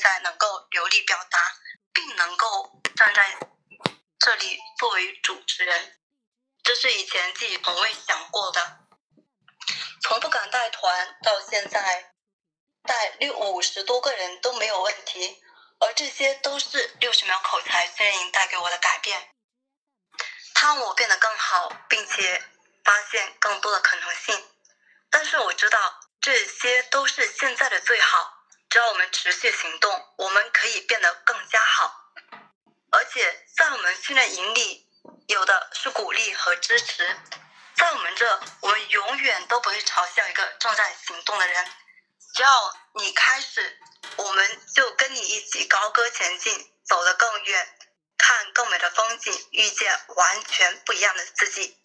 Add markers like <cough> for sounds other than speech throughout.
在能够流利表达，并能够站在这里作为主持人，这是以前自己从未想过的。从不敢带团到现在，带六五十多个人都没有问题，而这些都是六十秒口才训练营带给我的改变，它让我变得更好，并且发现更多的可能性。但是我知道这些都是现在的最好，只要我们持续行动，我们可以变得更加好。而且在我们训练营里，有的是鼓励和支持。在我们这，我们永远都不会嘲笑一个正在行动的人。只要你开始，我们就跟你一起高歌前进，走得更远，看更美的风景，遇见完全不一样的自己。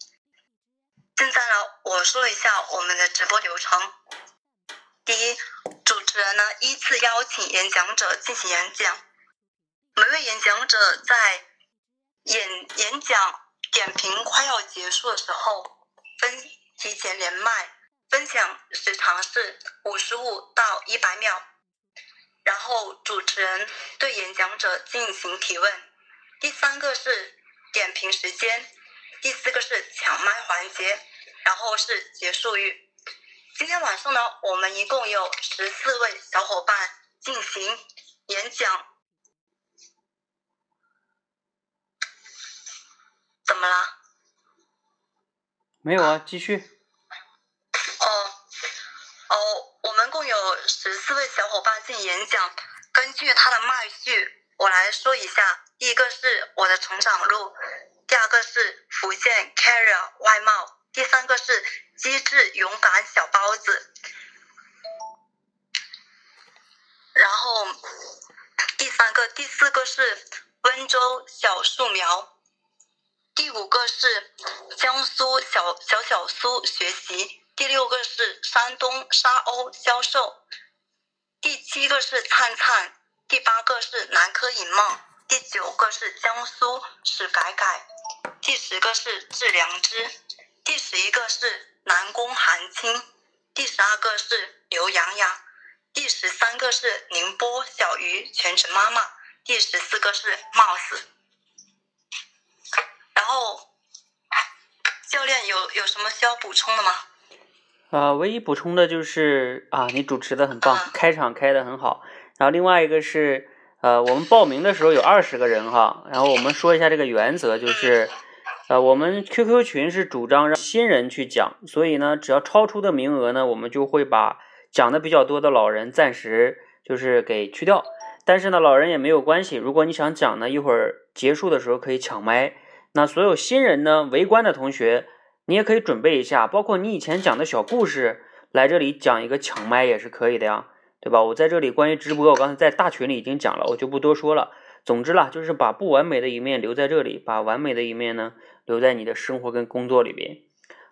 现在呢，我说一下我们的直播流程。第一，主持人呢依次邀请演讲者进行演讲，每位演讲者在演演讲点评快要结束的时候。分提前连麦，分享时长是五十五到一百秒，然后主持人对演讲者进行提问。第三个是点评时间，第四个是抢麦环节，然后是结束语。今天晚上呢，我们一共有十四位小伙伴进行演讲。怎么了？没有啊，继续。哦，哦，我们共有十四位小伙伴进行演讲。根据他的麦序，我来说一下：第一个是我的成长路，第二个是福建 carrier 外贸，第三个是机智勇敢小包子，然后第三个、第四个是温州小树苗。第五个是江苏小小小苏学习，第六个是山东沙鸥销售，第七个是灿灿，第八个是南柯影梦，第九个是江苏史改改，第十个是致良知，第十一个是南宫寒清，第十二个是刘洋洋，第十三个是宁波小鱼全职妈妈，第十四个是 Mouse。然后，教练有有什么需要补充的吗？啊，唯一补充的就是啊，你主持的很棒，开场开的很好。然后另外一个是，呃，我们报名的时候有二十个人哈。然后我们说一下这个原则，就是，呃，我们 QQ 群是主张让新人去讲，所以呢，只要超出的名额呢，我们就会把讲的比较多的老人暂时就是给去掉。但是呢，老人也没有关系，如果你想讲呢，一会儿结束的时候可以抢麦。那所有新人呢？围观的同学，你也可以准备一下，包括你以前讲的小故事，来这里讲一个抢麦也是可以的呀，对吧？我在这里关于直播，我刚才在大群里已经讲了，我就不多说了。总之啦，就是把不完美的一面留在这里，把完美的一面呢留在你的生活跟工作里边，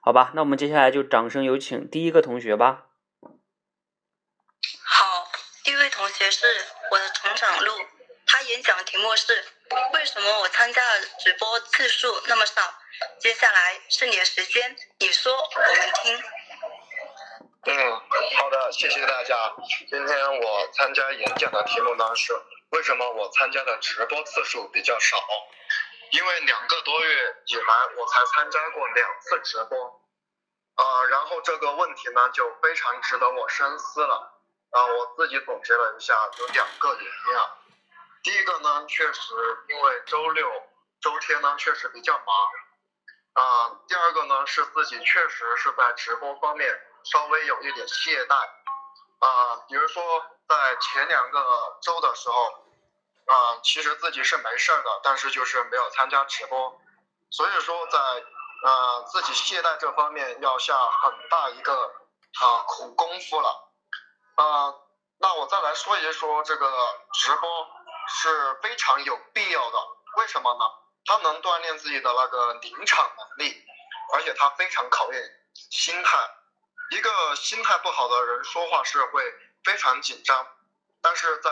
好吧？那我们接下来就掌声有请第一个同学吧。好，第一位同学是我的成长路，他演讲的题目是。为什么我参加的直播次数那么少？接下来是你的时间，你说，我们听。嗯，好的，谢谢大家。今天我参加演讲的题目呢是为什么我参加的直播次数比较少？因为两个多月以来我才参加过两次直播，呃，然后这个问题呢就非常值得我深思了。啊，我自己总结了一下，有两个原因啊。第一个呢，确实因为周六、周天呢确实比较忙，啊，第二个呢是自己确实是在直播方面稍微有一点懈怠，啊，比如说在前两个周的时候，啊，其实自己是没事儿的，但是就是没有参加直播，所以说在呃自己懈怠这方面要下很大一个啊苦功夫了，啊，那我再来说一说这个直播。是非常有必要的，为什么呢？它能锻炼自己的那个临场能力，而且它非常考验心态。一个心态不好的人说话是会非常紧张，但是在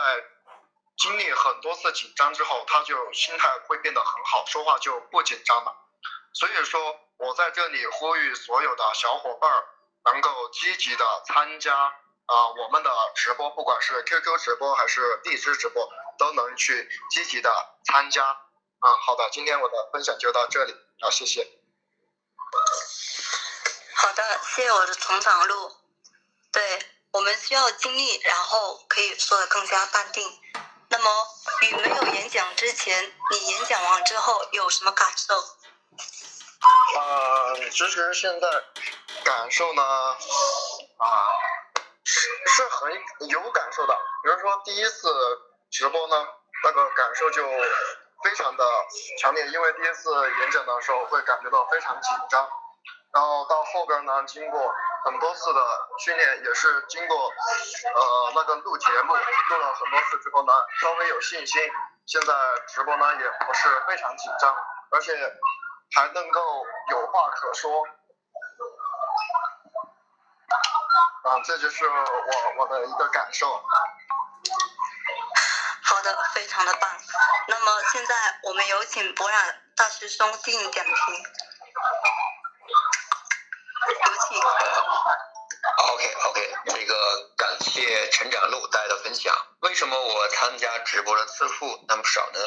经历很多次紧张之后，他就心态会变得很好，说话就不紧张了。所以说我在这里呼吁所有的小伙伴儿能够积极的参加啊，我们的直播，不管是 QQ 直播还是荔枝直播，都能去积极的参加。啊，好的，今天我的分享就到这里，好，谢谢。好的，谢谢我的成长路。对我们需要经历，然后可以做的更加淡定。那么，与没有演讲之前，你演讲完之后有什么感受？啊，其实现在感受呢，啊，是是很有感受的。比如说第一次直播呢，那个感受就非常的强烈，因为第一次演讲的时候会感觉到非常紧张。然后到后边呢，经过很多次的训练，也是经过呃那个录节目录了很多次之后呢，稍微有信心。现在直播呢也不是非常紧张，而且还能够有话可说。啊，这就是我我的一个感受。好的，非常的棒。那么现在我们有请博雅大师兄进行点评。OK OK，这个感谢成长路带来的分享。为什么我参加直播的次数那么少呢？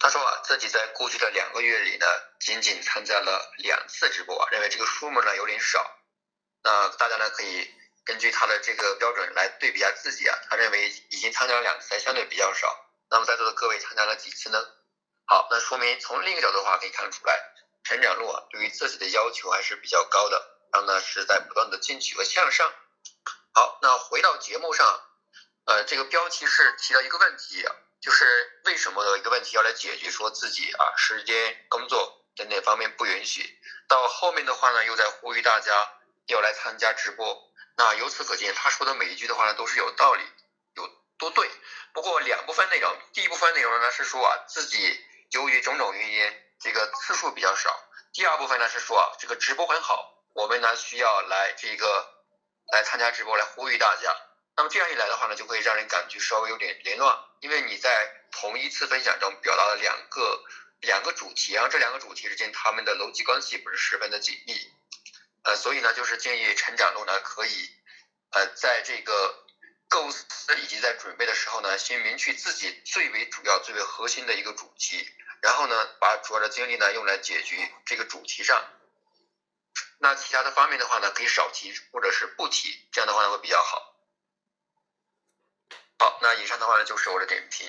他说啊，自己在过去的两个月里呢，仅仅参加了两次直播啊，认为这个数目呢有点少。那大家呢可以根据他的这个标准来对比一下自己啊。他认为已经参加了两次，相对比较少。那么在座的各位参加了几次呢？好，那说明从另一个角度的话可以看得出来。成长路啊，对于自己的要求还是比较高的，然后呢是在不断的进取和向上。好，那回到节目上，呃，这个标题是提到一个问题，就是为什么的一个问题要来解决，说自己啊时间、工作等等方面不允许。到后面的话呢，又在呼吁大家要来参加直播。那由此可见，他说的每一句的话呢都是有道理，有多对。不过两部分内容，第一部分内容呢是说啊自己由于种种原因。这个次数比较少。第二部分呢是说啊，这个直播很好，我们呢需要来这个来参加直播，来呼吁大家。那么这样一来的话呢，就会让人感觉稍微有点凌乱，因为你在同一次分享中表达了两个两个主题，然后这两个主题之间他们的逻辑关系不是十分的紧密。呃，所以呢，就是建议成长路呢可以呃在这个构思以及在准备的时候呢，先明确自己最为主要、最为核心的一个主题。然后呢，把主要的精力呢用来解决这个主题上，那其他的方面的话呢，可以少提或者是不提，这样的话呢会比较好。好，那以上的话呢就是我的点评。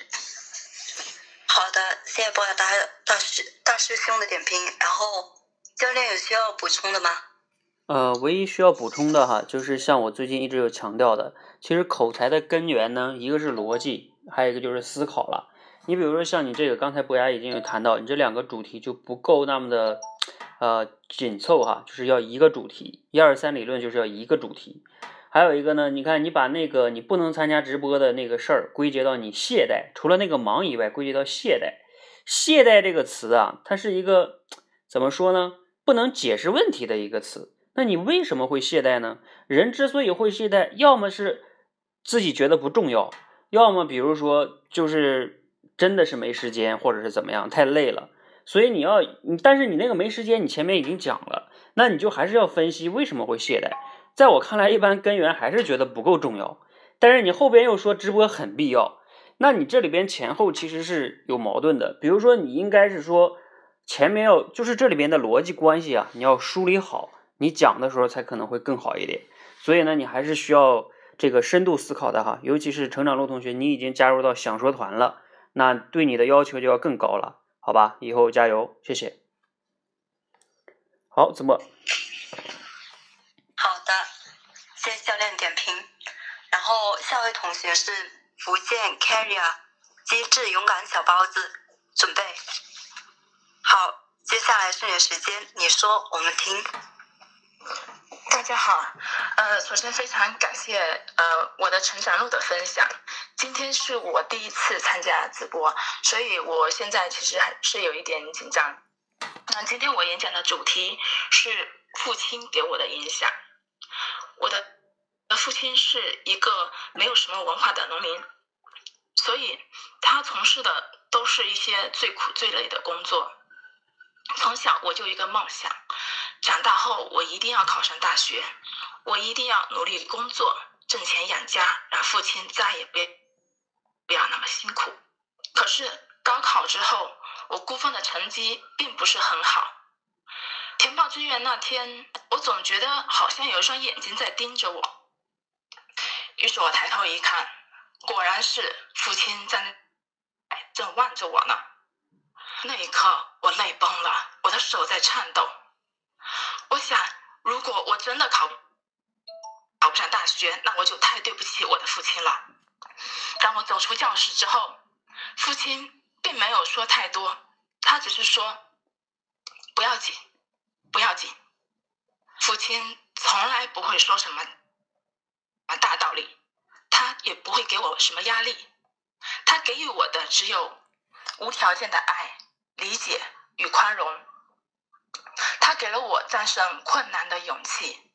好的，谢谢博雅大大师大师兄的点评。然后教练有需要补充的吗？呃，唯一需要补充的哈，就是像我最近一直有强调的，其实口才的根源呢，一个是逻辑，还有一个就是思考了。你比如说像你这个，刚才博雅已经有谈到，你这两个主题就不够那么的，呃，紧凑哈，就是要一个主题，一二三理论就是要一个主题。还有一个呢，你看你把那个你不能参加直播的那个事儿归结到你懈怠，除了那个忙以外，归结到懈怠。懈怠这个词啊，它是一个怎么说呢？不能解释问题的一个词。那你为什么会懈怠呢？人之所以会懈怠，要么是自己觉得不重要，要么比如说就是。真的是没时间，或者是怎么样，太累了，所以你要你，但是你那个没时间，你前面已经讲了，那你就还是要分析为什么会懈怠。在我看来，一般根源还是觉得不够重要，但是你后边又说直播很必要，那你这里边前后其实是有矛盾的。比如说，你应该是说前面要就是这里边的逻辑关系啊，你要梳理好，你讲的时候才可能会更好一点。所以呢，你还是需要这个深度思考的哈，尤其是成长路同学，你已经加入到想说团了。那对你的要求就要更高了，好吧？以后加油，谢谢。好，子墨。好的，谢谢教练点评。然后下位同学是福建 Carrier，机智勇敢小包子，准备。好，接下来是你的时间，你说，我们听。大家好，呃，首先非常感谢呃我的成长路的分享。今天是我第一次参加直播，所以我现在其实还是有一点紧张。那今天我演讲的主题是父亲给我的影响。我的父亲是一个没有什么文化的农民，所以他从事的都是一些最苦最累的工作。从小我就一个梦想。长大后，我一定要考上大学，我一定要努力工作，挣钱养家，让父亲再也别不要那么辛苦。可是高考之后，我估分的成绩并不是很好。填报志愿那天，我总觉得好像有一双眼睛在盯着我。于是我抬头一看，果然是父亲在那正望着我呢。那一刻，我泪崩了，我的手在颤抖。我想，如果我真的考考不上大学，那我就太对不起我的父亲了。当我走出教室之后，父亲并没有说太多，他只是说：“不要紧，不要紧。”父亲从来不会说什么大道理，他也不会给我什么压力，他给予我的只有无条件的爱、理解与宽容。他给了我战胜困难的勇气，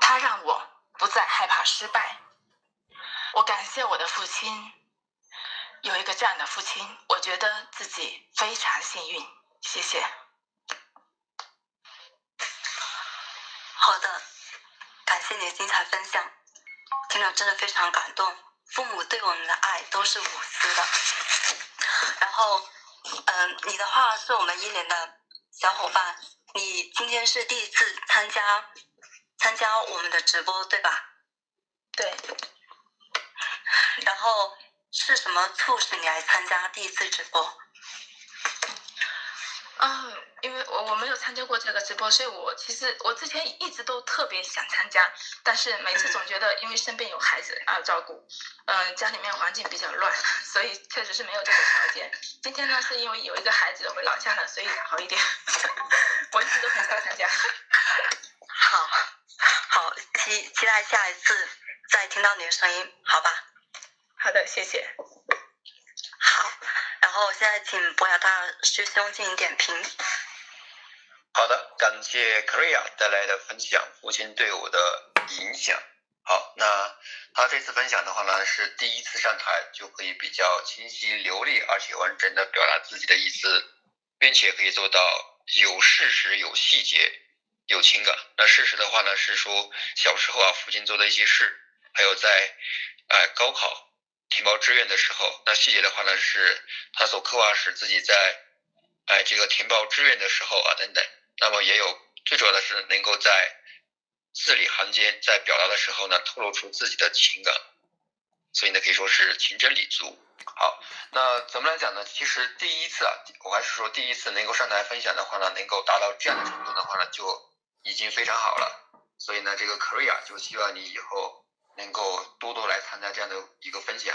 他让我不再害怕失败。我感谢我的父亲，有一个这样的父亲，我觉得自己非常幸运。谢谢。好的，感谢你的精彩分享，听了真的非常感动。父母对我们的爱都是无私的。然后，嗯，你的话是我们一连的小伙伴。你今天是第一次参加参加我们的直播，对吧？对。然后是什么促使你来参加第一次直播？啊，因为我我没有参加过这个直播，所以我其实我之前一直都特别想参加，但是每次总觉得因为身边有孩子要照顾，嗯，家里面环境比较乱，<laughs> 所以确实是没有这个条件。今天呢，是因为有一个孩子回老家了，所以好一点。<laughs> 我一直都很想参加。好，好，期期待下一次再听到你的声音，好吧？好的，谢谢。好。然后现在请博雅大师兄进行点评。好的，感谢 Korea 带来的分享，父亲对我的影响。好，那他这次分享的话呢，是第一次上台就可以比较清晰流利，而且完整的表达自己的意思，并且可以做到有事实、有细节、有情感。那事实的话呢，是说小时候啊，父亲做的一些事，还有在哎高考。填报志愿的时候，那细节的话呢，是他所刻画是自己在，哎，这个填报志愿的时候啊，等等。那么也有最主要的是能够在字里行间，在表达的时候呢，透露出自己的情感，所以呢，可以说是情真理足。好，那怎么来讲呢？其实第一次啊，我还是说第一次能够上台分享的话呢，能够达到这样的程度的话呢，就已经非常好了。所以呢，这个 Korea 就希望你以后。能够多多来参加这样的一个分享，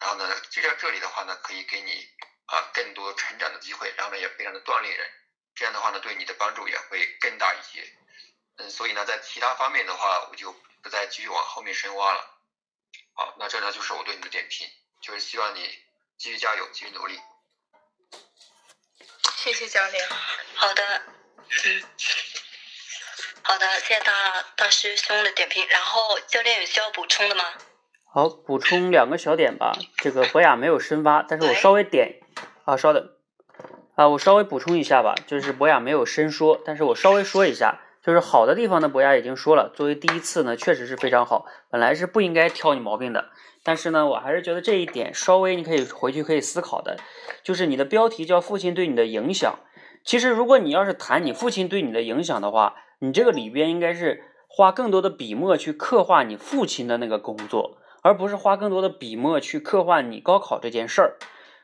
然后呢，就在这里的话呢，可以给你啊更多成长的机会，然后呢也非常的锻炼人，这样的话呢对你的帮助也会更大一些。嗯，所以呢在其他方面的话，我就不再继续往后面深挖了。好，那这呢就是我对你的点评，就是希望你继续加油，继续努力。谢谢教练。好的。嗯。好的，谢谢大大师兄的点评。然后教练有需要补充的吗？好，补充两个小点吧。<laughs> 这个博雅没有深挖，但是我稍微点啊，稍等啊，我稍微补充一下吧。就是博雅没有深说，但是我稍微说一下，就是好的地方呢，博雅已经说了。作为第一次呢，确实是非常好。本来是不应该挑你毛病的，但是呢，我还是觉得这一点稍微你可以回去可以思考的，就是你的标题叫父亲对你的影响。其实如果你要是谈你父亲对你的影响的话，你这个里边应该是花更多的笔墨去刻画你父亲的那个工作，而不是花更多的笔墨去刻画你高考这件事儿。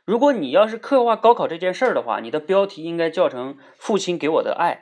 如果你要是刻画高考这件事儿的话，你的标题应该叫成“父亲给我的爱”，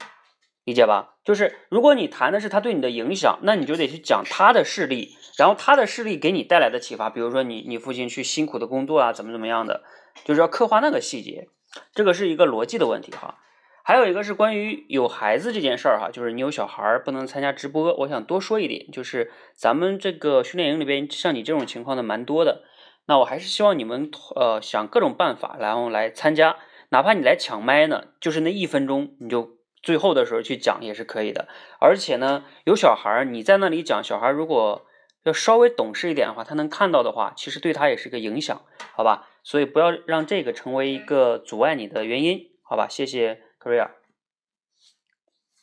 理解吧？就是如果你谈的是他对你的影响，那你就得去讲他的事例，然后他的事例给你带来的启发，比如说你你父亲去辛苦的工作啊，怎么怎么样的，就是要刻画那个细节，这个是一个逻辑的问题哈。还有一个是关于有孩子这件事儿哈，就是你有小孩儿不能参加直播，我想多说一点，就是咱们这个训练营里边像你这种情况的蛮多的，那我还是希望你们呃想各种办法，然后来参加，哪怕你来抢麦呢，就是那一分钟，你就最后的时候去讲也是可以的。而且呢，有小孩儿你在那里讲，小孩如果要稍微懂事一点的话，他能看到的话，其实对他也是个影响，好吧？所以不要让这个成为一个阻碍你的原因，好吧？谢谢。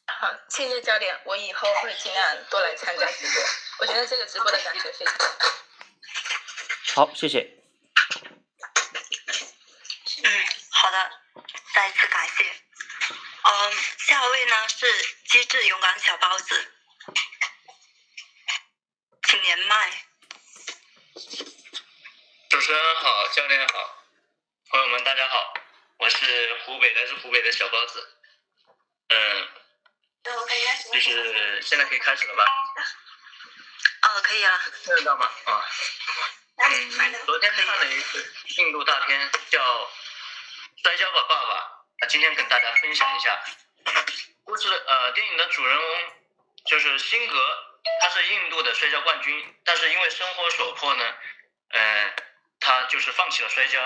好，谢谢教练，我以后会尽量多来参加直播。我觉得这个直播的感觉非常好。好，谢谢。嗯，好的，再次感谢。嗯，下一位呢是机智勇敢小包子，请连麦。主持人好，教练好，朋友们大家好，我是湖北来自湖北的小包子。嗯，就是现在可以开始了吧？哦，可以啊。听得到吗？啊。嗯，昨天看了一个印度大片，叫《摔跤吧，爸爸》。啊，今天跟大家分享一下故事。呃，电影的主人翁就是辛格，他是印度的摔跤冠军，但是因为生活所迫呢，嗯，他就是放弃了摔跤，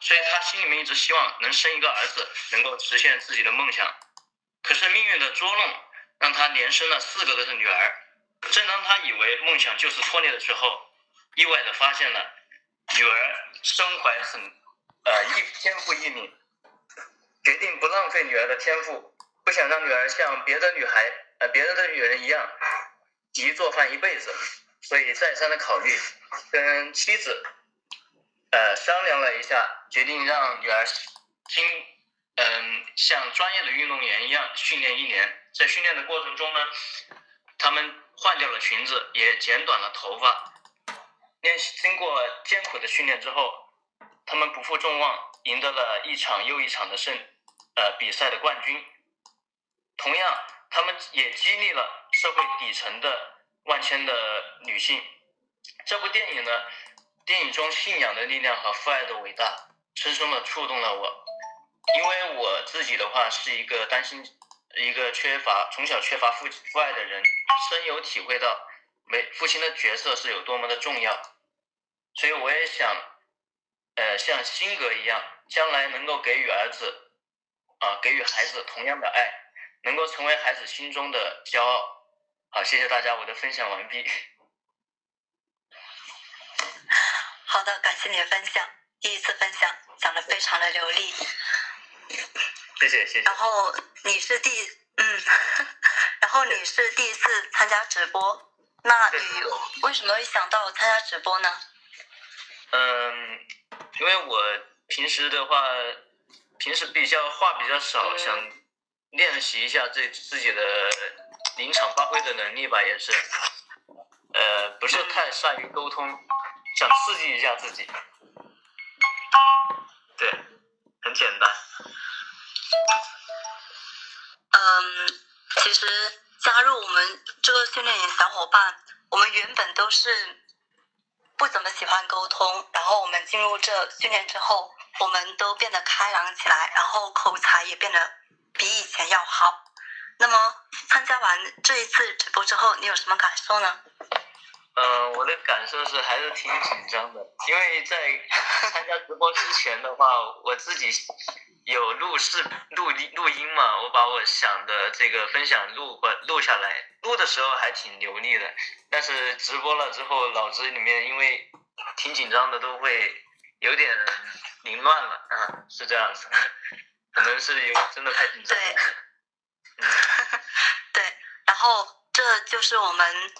所以他心里面一直希望能生一个儿子，能够实现自己的梦想。可是命运的捉弄，让他连生了四个都是女儿。正当他以为梦想就是破裂的时候，意外的发现了女儿身怀很呃一天赋异禀，决定不浪费女儿的天赋，不想让女儿像别的女孩呃别的女人一样，急做饭一辈子，所以再三的考虑，跟妻子呃商量了一下，决定让女儿经嗯像专业的运动员一样训练一年，在训练的过程中呢，他们换掉了裙子，也剪短了头发。练习经过艰苦的训练之后，他们不负众望，赢得了一场又一场的胜，呃比赛的冠军。同样，他们也激励了社会底层的万千的女性。这部电影呢，电影中信仰的力量和父爱的伟大，深深的触动了我。因为我自己的话是一个担心，一个缺乏从小缺乏父父爱的人，深有体会到。没父亲的角色是有多么的重要，所以我也想，呃，像辛格一样，将来能够给予儿子，啊，给予孩子同样的爱，能够成为孩子心中的骄傲。好，谢谢大家，我的分享完毕。好的，感谢你的分享，第一次分享讲的非常的流利。谢谢谢谢。然后你是第嗯，<laughs> 然后你是第一次参加直播。那你为什么会想到参加直播呢？嗯，因为我平时的话，平时比较话比较少，想练习一下自自己的临场发挥的能力吧，也是，呃，不是太善于沟通，想刺激一下自己。对，很简单。嗯，其实。加入我们这个训练营小伙伴，我们原本都是不怎么喜欢沟通，然后我们进入这训练之后，我们都变得开朗起来，然后口才也变得比以前要好。那么参加完这一次直播之后，你有什么感受呢？嗯，我的感受是还是挺紧张的，因为在参加直播之前的话，我自己。有录视录音录音嘛？我把我想的这个分享录过录下来，录的时候还挺流利的，但是直播了之后，脑子里面因为挺紧张的，都会有点凌乱了，嗯，是这样子，可能是有真的太紧张。对，<laughs> 对，然后这就是我们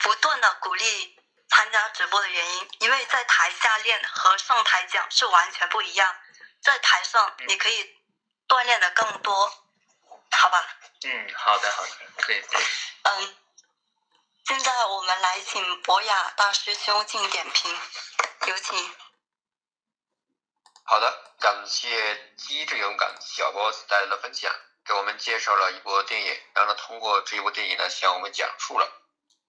不断的鼓励参加直播的原因，因为在台下练和上台讲是完全不一样。在台上，你可以锻炼的更多，好吧？嗯，好的，好的，可以。嗯，现在我们来请博雅大师兄进点评，有请。好的，感谢机智勇敢小 boss 带来的分享，给我们介绍了一部电影，然后呢，通过这一部电影呢，向我们讲述了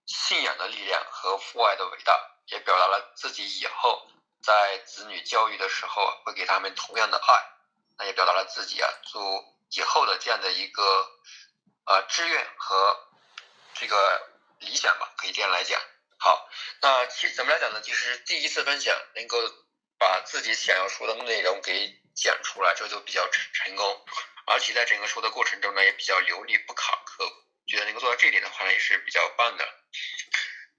信仰的力量和父爱的伟大，也表达了自己以后。在子女教育的时候，会给他们同样的爱，那也表达了自己啊做以后的这样的一个呃志愿和这个理想吧，可以这样来讲。好，那其实怎么来讲呢？其实第一次分享能够把自己想要说的内容给讲出来，这就比较成成功，而且在整个说的过程中呢，也比较流利不卡壳，觉得能够做到这一点的话呢，也是比较棒的。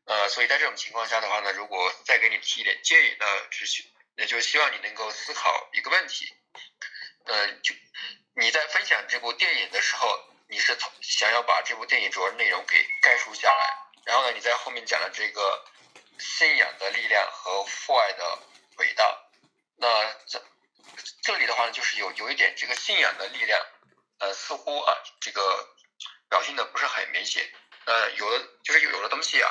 呃，所以在这种情况下的话呢，如果再给你提一点建议，那只需，也就是希望你能够思考一个问题，呃，就你在分享这部电影的时候，你是从想要把这部电影主要内容给概述下来，然后呢，你在后面讲了这个信仰的力量和父爱的伟大。那这这里的话呢，就是有有一点这个信仰的力量，呃，似乎啊，这个表现的不是很明显。呃，有的就是有的东西啊，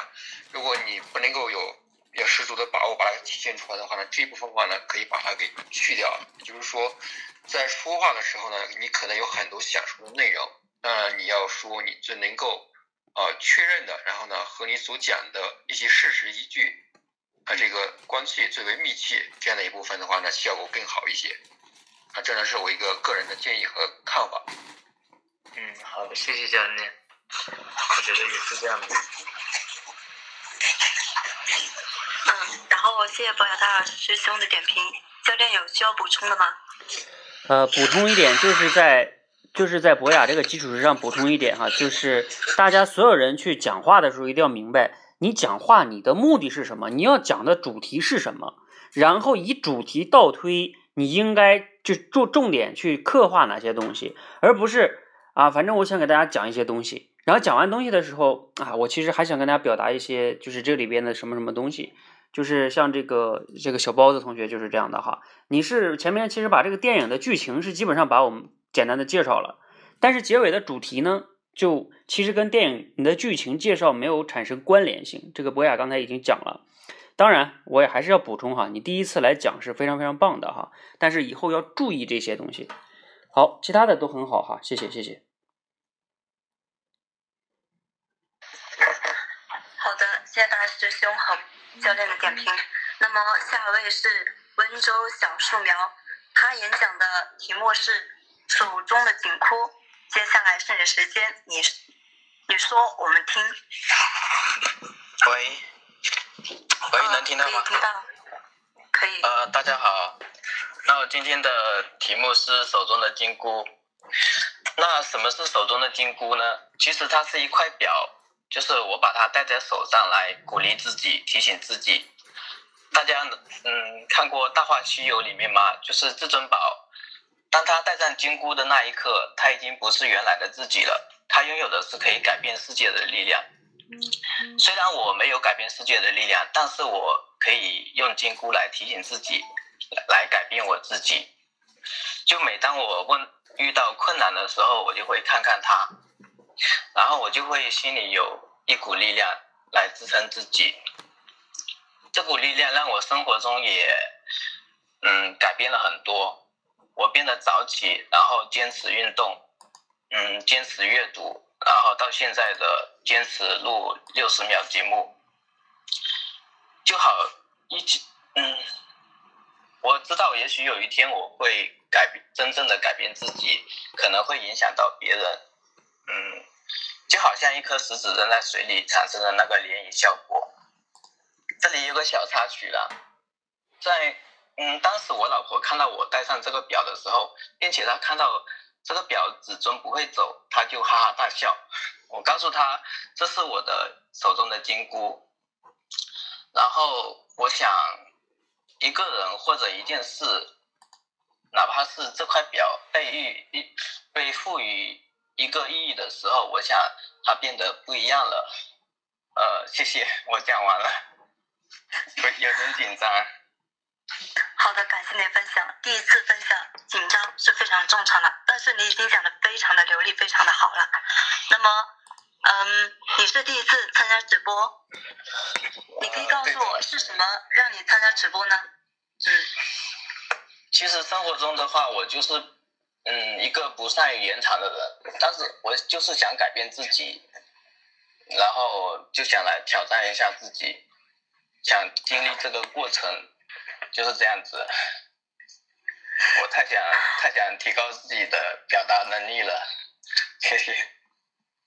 如果你不能够有有十足的把握把它体现出来的话呢，这一部分话呢，可以把它给去掉。就是说，在说话的时候呢，你可能有很多想说的内容，那你要说你最能够呃确认的，然后呢，和你所讲的一些事实依据。和这个关系最为密切，这样的一部分的话呢，效果更好一些。啊，这呢是我一个个人的建议和看法。嗯，好的，谢谢教练。我觉得也是这样的。嗯，然后谢谢博雅大师兄的点评。教练有需要补充的吗？呃，补充一点，就是在就是在博雅这个基础之上补充一点哈，就是大家所有人去讲话的时候一定要明白。你讲话，你的目的是什么？你要讲的主题是什么？然后以主题倒推，你应该就重重点去刻画哪些东西，而不是啊，反正我想给大家讲一些东西。然后讲完东西的时候啊，我其实还想跟大家表达一些，就是这里边的什么什么东西，就是像这个这个小包子同学就是这样的哈。你是前面其实把这个电影的剧情是基本上把我们简单的介绍了，但是结尾的主题呢？就其实跟电影你的剧情介绍没有产生关联性，这个博雅刚才已经讲了。当然，我也还是要补充哈，你第一次来讲是非常非常棒的哈，但是以后要注意这些东西。好，其他的都很好哈，谢谢谢谢。好的，谢谢大师兄和教练的点评。那么下一位是温州小树苗，他演讲的题目是手中的紧箍。接下来是你的时间，你你说我们听。喂，喂，能听到吗？听到，可以。呃，大家好，那我今天的题目是手中的金箍。那什么是手中的金箍呢？其实它是一块表，就是我把它戴在手上来鼓励自己，提醒自己。大家嗯看过《大话西游》里面吗？就是至尊宝。当他戴上金箍的那一刻，他已经不是原来的自己了。他拥有的是可以改变世界的力量。虽然我没有改变世界的力量，但是我可以用金箍来提醒自己，来改变我自己。就每当我问遇到困难的时候，我就会看看他，然后我就会心里有一股力量来支撑自己。这股力量让我生活中也嗯改变了很多。我变得早起，然后坚持运动，嗯，坚持阅读，然后到现在的坚持录六十秒节目，就好一起，嗯，我知道也许有一天我会改变，真正的改变自己，可能会影响到别人，嗯，就好像一颗石子扔在水里产生的那个涟漪效果。这里有个小插曲了，在。嗯，当时我老婆看到我戴上这个表的时候，并且她看到这个表指针不会走，她就哈哈大笑。我告诉她这是我的手中的金箍。然后我想，一个人或者一件事，哪怕是这块表被予被赋予一个意义的时候，我想它变得不一样了。呃，谢谢，我讲完了，<laughs> 有点紧张。好的，感谢您分享。第一次分享，紧张是非常正常的，但是你已经讲的非常的流利，非常的好了。那么，嗯，你是第一次参加直播，你可以告诉我是什么让你参加直播呢？嗯，其实生活中的话，我就是嗯一个不善于言谈的人，但是我就是想改变自己，然后就想来挑战一下自己，想经历这个过程。就是这样子，我太想太想提高自己的表达能力了，谢谢。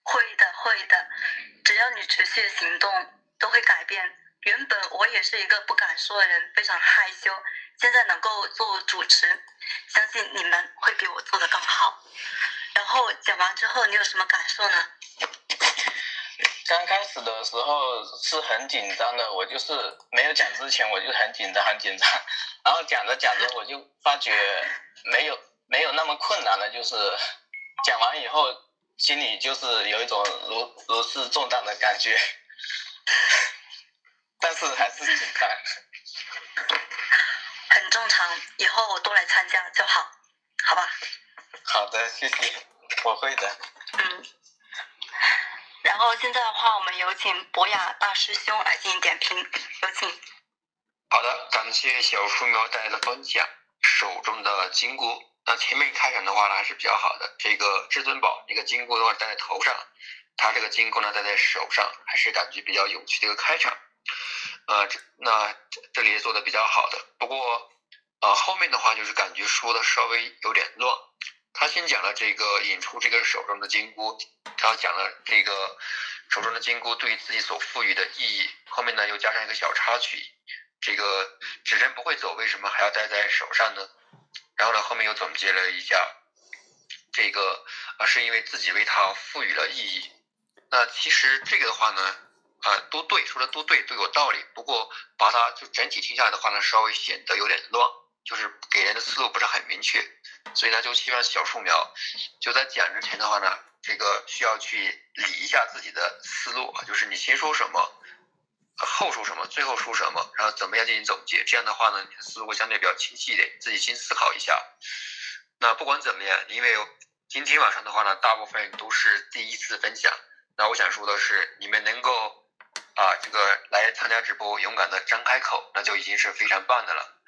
会的，会的，只要你持续行动，都会改变。原本我也是一个不敢说的人，非常害羞，现在能够做主持，相信你们会比我做的更好。然后讲完之后，你有什么感受呢？刚开始的时候是很紧张的，我就是没有讲之前我就很紧张很紧张，然后讲着讲着我就发觉没有没有那么困难了，就是讲完以后心里就是有一种如如释重担的感觉，<laughs> 但是还是紧张。很正常，以后我多来参加就好，好吧？好的，谢谢，我会的。嗯。然后现在的话，我们有请博雅大师兄来进行点评，有请。好的，感谢小树苗带来的分享。手中的金箍，那前面开场的话呢还是比较好的。这个至尊宝，这个金箍的话戴在头上，他这个金箍呢戴在手上，还是感觉比较有趣的一个开场。呃，这那这里也做的比较好的。不过，啊，后面的话就是感觉说的稍微有点乱。他先讲了这个引出这个手中的金箍，他讲了这个手中的金箍对于自己所赋予的意义。后面呢又加上一个小插曲，这个指针不会走，为什么还要戴在手上呢？然后呢后面又总结了一下，这个啊是因为自己为它赋予了意义。那其实这个的话呢。啊，都对，说的都对，都有道理。不过把它就整体听下来的话呢，稍微显得有点乱，就是给人的思路不是很明确。所以呢，就希望小树苗就在讲之前的话呢，这个需要去理一下自己的思路啊，就是你先说什么，后说什么，最后说什么，然后怎么样进行总结。这样的话呢，你的思路相对比较清晰一点，自己先思考一下。那不管怎么样，因为今天晚上的话呢，大部分都是第一次分享。那我想说的是，你们能够。啊，这个来参加直播，勇敢的张开口，那就已经是非常棒的了。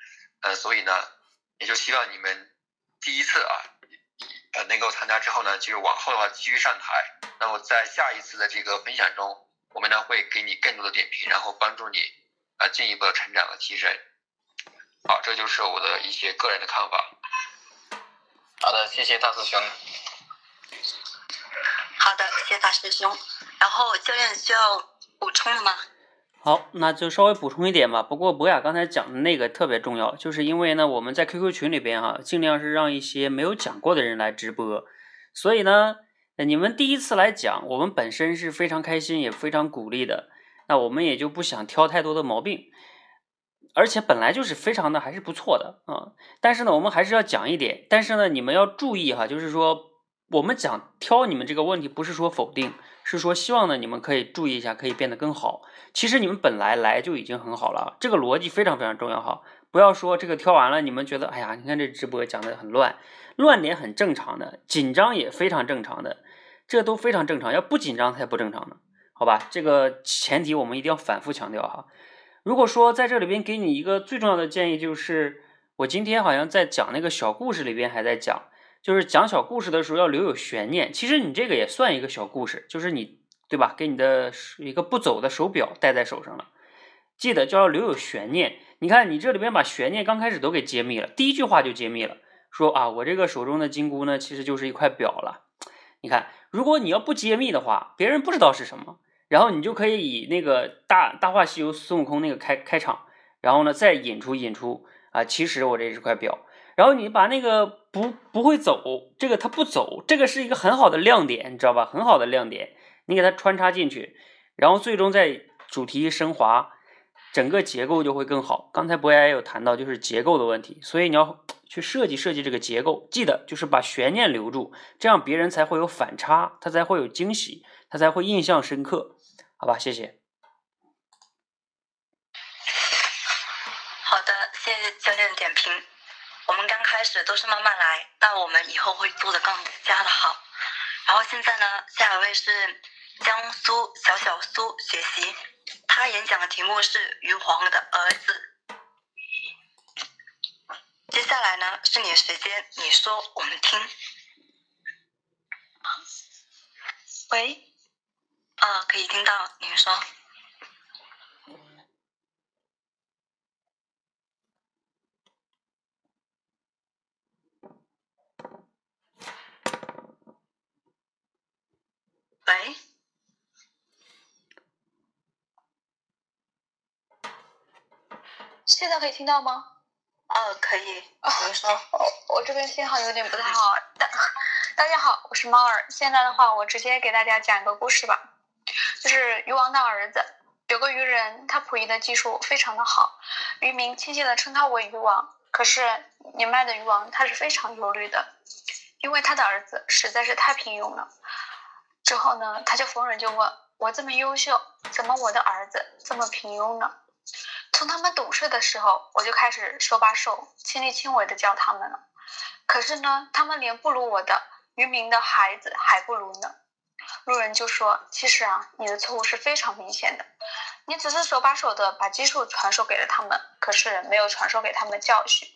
呃，所以呢，也就希望你们第一次啊，呃，能够参加之后呢，就是往后的话继续上台。那么在下一次的这个分享中，我们呢会给你更多的点评，然后帮助你啊进一步的成长和提升。好，这就是我的一些个人的看法。好的，谢谢大师兄。好的，谢谢大师兄。然后教练需要。补充了吗？好，那就稍微补充一点吧。不过博雅刚才讲的那个特别重要，就是因为呢，我们在 QQ 群里边哈，尽量是让一些没有讲过的人来直播。所以呢，你们第一次来讲，我们本身是非常开心，也非常鼓励的。那我们也就不想挑太多的毛病，而且本来就是非常的还是不错的啊。但是呢，我们还是要讲一点。但是呢，你们要注意哈，就是说我们讲挑你们这个问题，不是说否定。是说希望呢，你们可以注意一下，可以变得更好。其实你们本来来就已经很好了，这个逻辑非常非常重要哈。不要说这个挑完了，你们觉得哎呀，你看这直播讲的很乱，乱点很正常的，紧张也非常正常的，这都非常正常。要不紧张才不正常呢，好吧？这个前提我们一定要反复强调哈。如果说在这里边给你一个最重要的建议，就是我今天好像在讲那个小故事里边还在讲。就是讲小故事的时候要留有悬念，其实你这个也算一个小故事，就是你对吧？给你的一个不走的手表戴在手上了，记得就要留有悬念。你看你这里边把悬念刚开始都给揭秘了，第一句话就揭秘了，说啊，我这个手中的金箍呢，其实就是一块表了。你看，如果你要不揭秘的话，别人不知道是什么，然后你就可以以那个大大话西游孙悟空那个开开场，然后呢再引出引出啊，其实我这是块表。然后你把那个不不会走，这个它不走，这个是一个很好的亮点，你知道吧？很好的亮点，你给它穿插进去，然后最终在主题升华，整个结构就会更好。刚才博雅也有谈到，就是结构的问题，所以你要 <tsk> 去设计设计这个结构，记得就是把悬念留住，这样别人才会有反差，他才会有惊喜，他才会印象深刻，好吧？谢谢。好的，谢谢教练的点评。我们刚开始都是慢慢来，但我以后会做的更加的好。然后现在呢，下一位是江苏小小苏学习，他演讲的题目是鱼皇的儿子。接下来呢是你的时间，你说我们听。喂，啊，可以听到，您说。喂，现在可以听到吗？哦，可以。您说，我这边信号有点不太好。大 <laughs> 大家好，我是猫儿。现在的话，我直接给大家讲一个故事吧。就是渔王的儿子，有个渔人，他捕鱼的技术非常的好，渔民亲切的称他为渔王。可是年迈的渔王他是非常忧虑的，因为他的儿子实在是太平庸了。之后呢，他就逢人就问我这么优秀，怎么我的儿子这么平庸呢？从他们懂事的时候，我就开始手把手、亲力亲为的教他们了。可是呢，他们连不如我的渔民的孩子还不如呢。路人就说：“其实啊，你的错误是非常明显的。你只是手把手的把技术传授给了他们，可是没有传授给他们教训。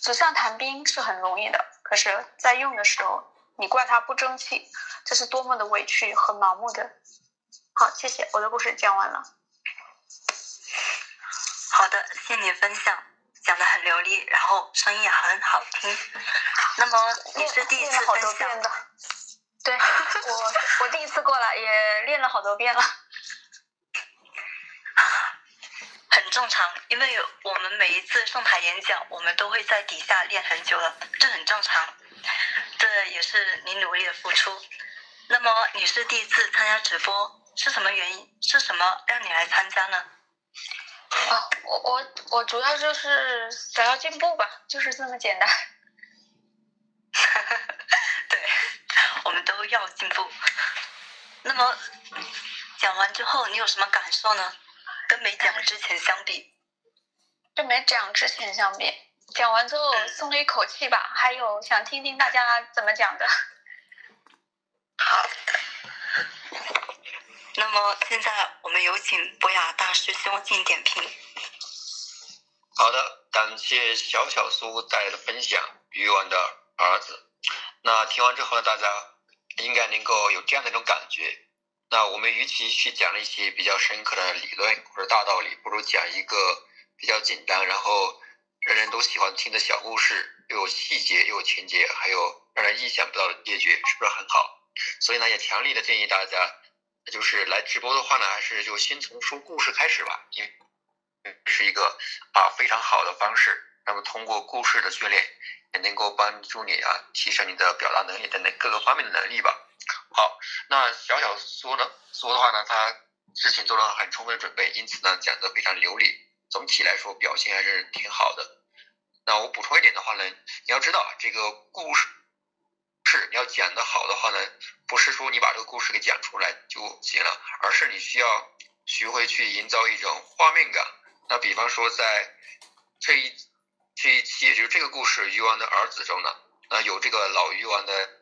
纸上谈兵是很容易的，可是，在用的时候，你怪他不争气，这是多么的委屈和盲目的。”好，谢谢，我的故事讲完了。好的，谢谢你分享，讲的很流利，然后声音也很好听。那么你是第一次分享的？对，我我第一次过来，也练了好多遍了。<laughs> 很正常，因为我们每一次上台演讲，我们都会在底下练很久了，这很正常。这也是你努力的付出。那么你是第一次参加直播，是什么原因？是什么让你来参加呢？啊，我我我主要就是想要进步吧，就是这么简单。<laughs> 对，我们都要进步。那么讲完之后，你有什么感受呢？跟没讲之前相比？跟没讲之前相比，讲完之后松了一口气吧。还有想听听大家怎么讲的。好的。那么现在我们有请博雅大师兄进行点评。好的，感谢小小苏带来的分享，鱼丸的儿子。那听完之后呢，大家应该能够有这样的一种感觉。那我们与其去讲一些比较深刻的理论或者大道理，不如讲一个比较简单，然后人人都喜欢听的小故事，又有细节，又有情节，还有让人意想不到的结局，是不是很好？所以呢，也强烈的建议大家。就是来直播的话呢，还是就先从说故事开始吧，因为是一个啊非常好的方式。那么通过故事的训练，也能够帮助你啊提升你的表达能力等等各个方面的能力吧。好，那小小说呢说的话呢，他之前做了很充分的准备，因此呢讲的非常流利，总体来说表现还是挺好的。那我补充一点的话呢，你要知道这个故事。是你要讲的好的话呢，不是说你把这个故事给讲出来就行了，而是你需要学会去营造一种画面感。那比方说在这一这一期，就是这个故事鱼丸的儿子中呢，那有这个老鱼丸的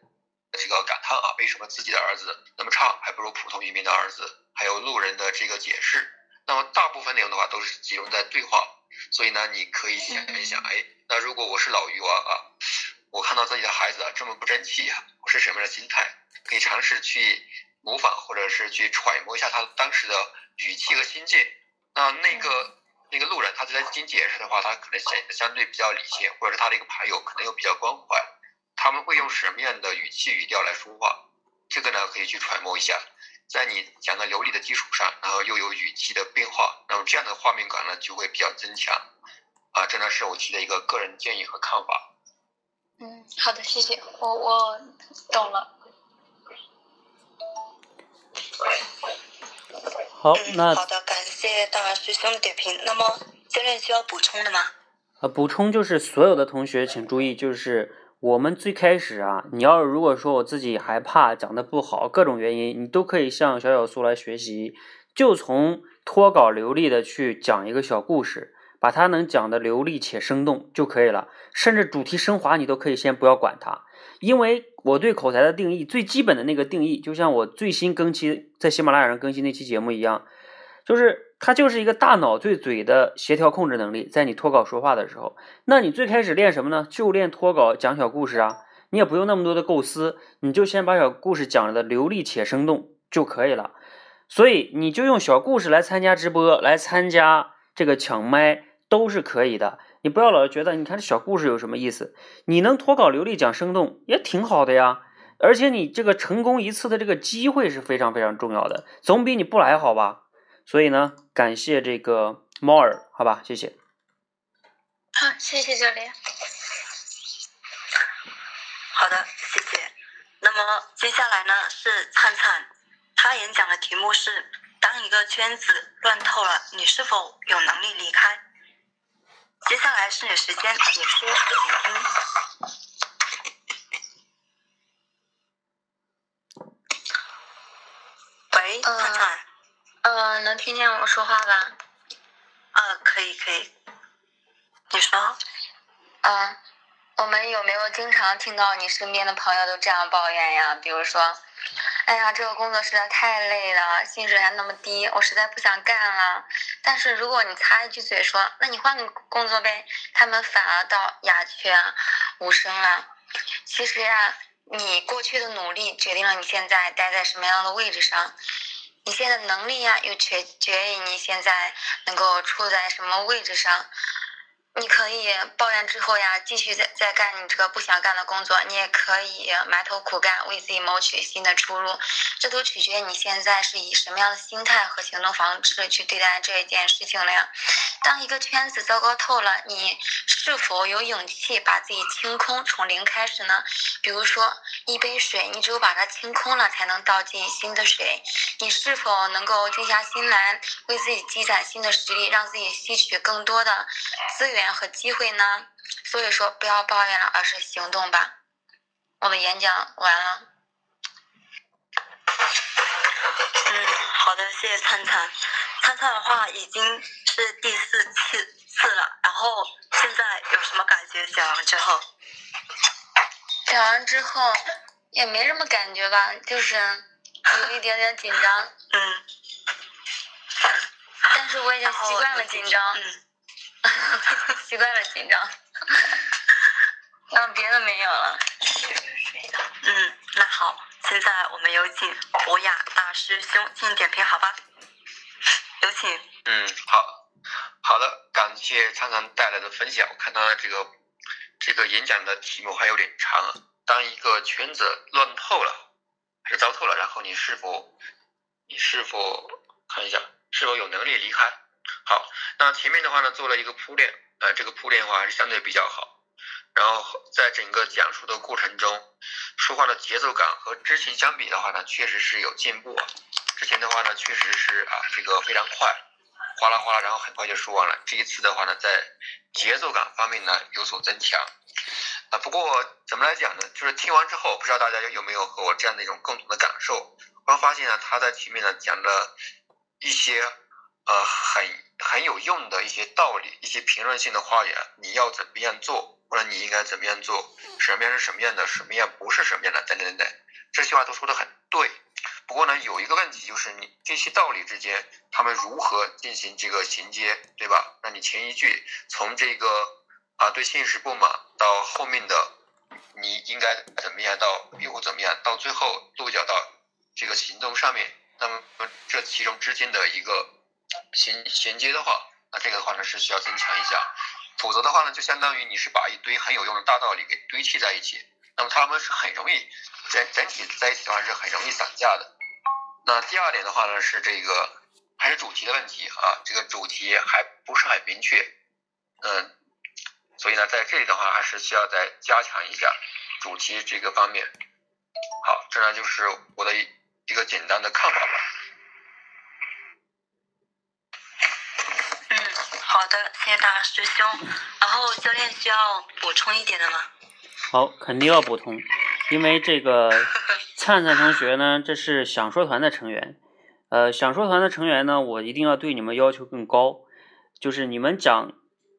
这个感叹啊，为什么自己的儿子那么差，还不如普通渔民的儿子？还有路人的这个解释。那么大部分内容的话都是集中在对话，所以呢，你可以想一想，哎，那如果我是老鱼王啊。我看到自己的孩子啊这么不争气啊，我是什么样的心态？可以尝试去模仿，或者是去揣摩一下他当时的语气和心境。那那个那个路人，他在进行解释的话，他可能显得相对比较理性，或者是他的一个牌友可能又比较关怀。他们会用什么样的语气语调来说话？这个呢可以去揣摩一下，在你讲的流利的基础上，然后又有语气的变化，那么这样的画面感呢就会比较增强。啊，这呢是我提的一个个人建议和看法。嗯，好的，谢谢，我我懂了。好，那好的，感谢大师兄的点评。那么教练需要补充的吗？呃，补充就是所有的同学请注意，就是我们最开始啊，你要如果说我自己害怕讲的不好，各种原因，你都可以向小小苏来学习，就从脱稿流利的去讲一个小故事。把它能讲的流利且生动就可以了，甚至主题升华你都可以先不要管它，因为我对口才的定义最基本的那个定义，就像我最新更新在喜马拉雅上更新那期节目一样，就是它就是一个大脑对嘴的协调控制能力，在你脱稿说话的时候，那你最开始练什么呢？就练脱稿讲小故事啊，你也不用那么多的构思，你就先把小故事讲的流利且生动就可以了，所以你就用小故事来参加直播，来参加这个抢麦。都是可以的，你不要老觉得，你看这小故事有什么意思？你能脱稿流利讲生动也挺好的呀，而且你这个成功一次的这个机会是非常非常重要的，总比你不来好吧？所以呢，感谢这个猫儿，好吧，谢谢。好，谢谢教练。好的，谢谢。那么接下来呢是灿灿，他演讲的题目是：当一个圈子乱透了，你是否有能力离开？接下来是你时间，也是聆听。喂，灿灿。能听见我说话吧？啊，可以可以。你说。嗯，我们有没有经常听到你身边的朋友都这样抱怨呀？比如说，哎呀，这个工作实在太累了，薪水还那么低，我实在不想干了。但是如果你插一句嘴说，那你换个工作呗，他们反而到鸦雀无声了。其实呀，你过去的努力决定了你现在待在什么样的位置上，你现在能力呀又决决于你现在能够处在什么位置上。你可以抱怨之后呀，继续再再干你这个不想干的工作，你也可以埋头苦干，为自己谋取新的出路。这都取决于你现在是以什么样的心态和行动方式去对待这一件事情了呀。当一个圈子糟糕透了，你是否有勇气把自己清空，从零开始呢？比如说一杯水，你只有把它清空了，才能倒进新的水。你是否能够静下心来，为自己积攒新的实力，让自己吸取更多的资源？和机会呢？所以说不要抱怨了，而是行动吧。我的演讲完了。嗯，好的，谢谢灿灿。灿灿的话已经是第四次次了，然后现在有什么感觉？讲完之后？讲完之后也没什么感觉吧，就是有一点点紧张。嗯。但是我已经习惯了紧张。嗯。<laughs> 习惯了紧张，嗯，别的没有了。嗯，那好，现在我们有请博雅大师兄进行点评，好吧？有请。嗯，好，好的，感谢灿灿带来的分享。我看他这个这个演讲的题目还有点长啊。当一个圈子乱透了，还是糟透了，然后你是否你是否看一下是否有能力离开？好，那前面的话呢，做了一个铺垫，呃，这个铺垫的话还是相对比较好。然后在整个讲述的过程中，说话的节奏感和之前相比的话呢，确实是有进步啊。之前的话呢，确实是啊，这个非常快，哗啦哗啦，然后很快就说完了。这一次的话呢，在节奏感方面呢有所增强。啊，不过怎么来讲呢？就是听完之后，不知道大家有没有和我这样的一种共同的感受？我发现呢，他在前面呢讲的一些。呃，很很有用的一些道理，一些评论性的话语，你要怎么样做，或者你应该怎么样做，什么样是什么样的，什么样不是什么样的，等等等等，这些话都说的很对。不过呢，有一个问题就是你这些道理之间，他们如何进行这个衔接，对吧？那你前一句从这个啊对现实不满，到后面的你应该怎么样，到又会怎么样，到最后落脚到这个行动上面，那么这其中之间的一个。衔衔接的话，那这个的话呢是需要增强一下，否则的话呢就相当于你是把一堆很有用的大道理给堆砌在一起，那么他们是很容易整整体在一起的话是很容易散架的。那第二点的话呢是这个还是主题的问题啊，这个主题还不是很明确，嗯，所以呢在这里的话还是需要再加强一下主题这个方面。好，这呢就是我的一个简单的看法吧。好的，谢谢大师兄。然后教练需要补充一点的吗？好，肯定要补充，因为这个 <laughs> 灿灿同学呢，这是想说团的成员。呃，想说团的成员呢，我一定要对你们要求更高，就是你们讲，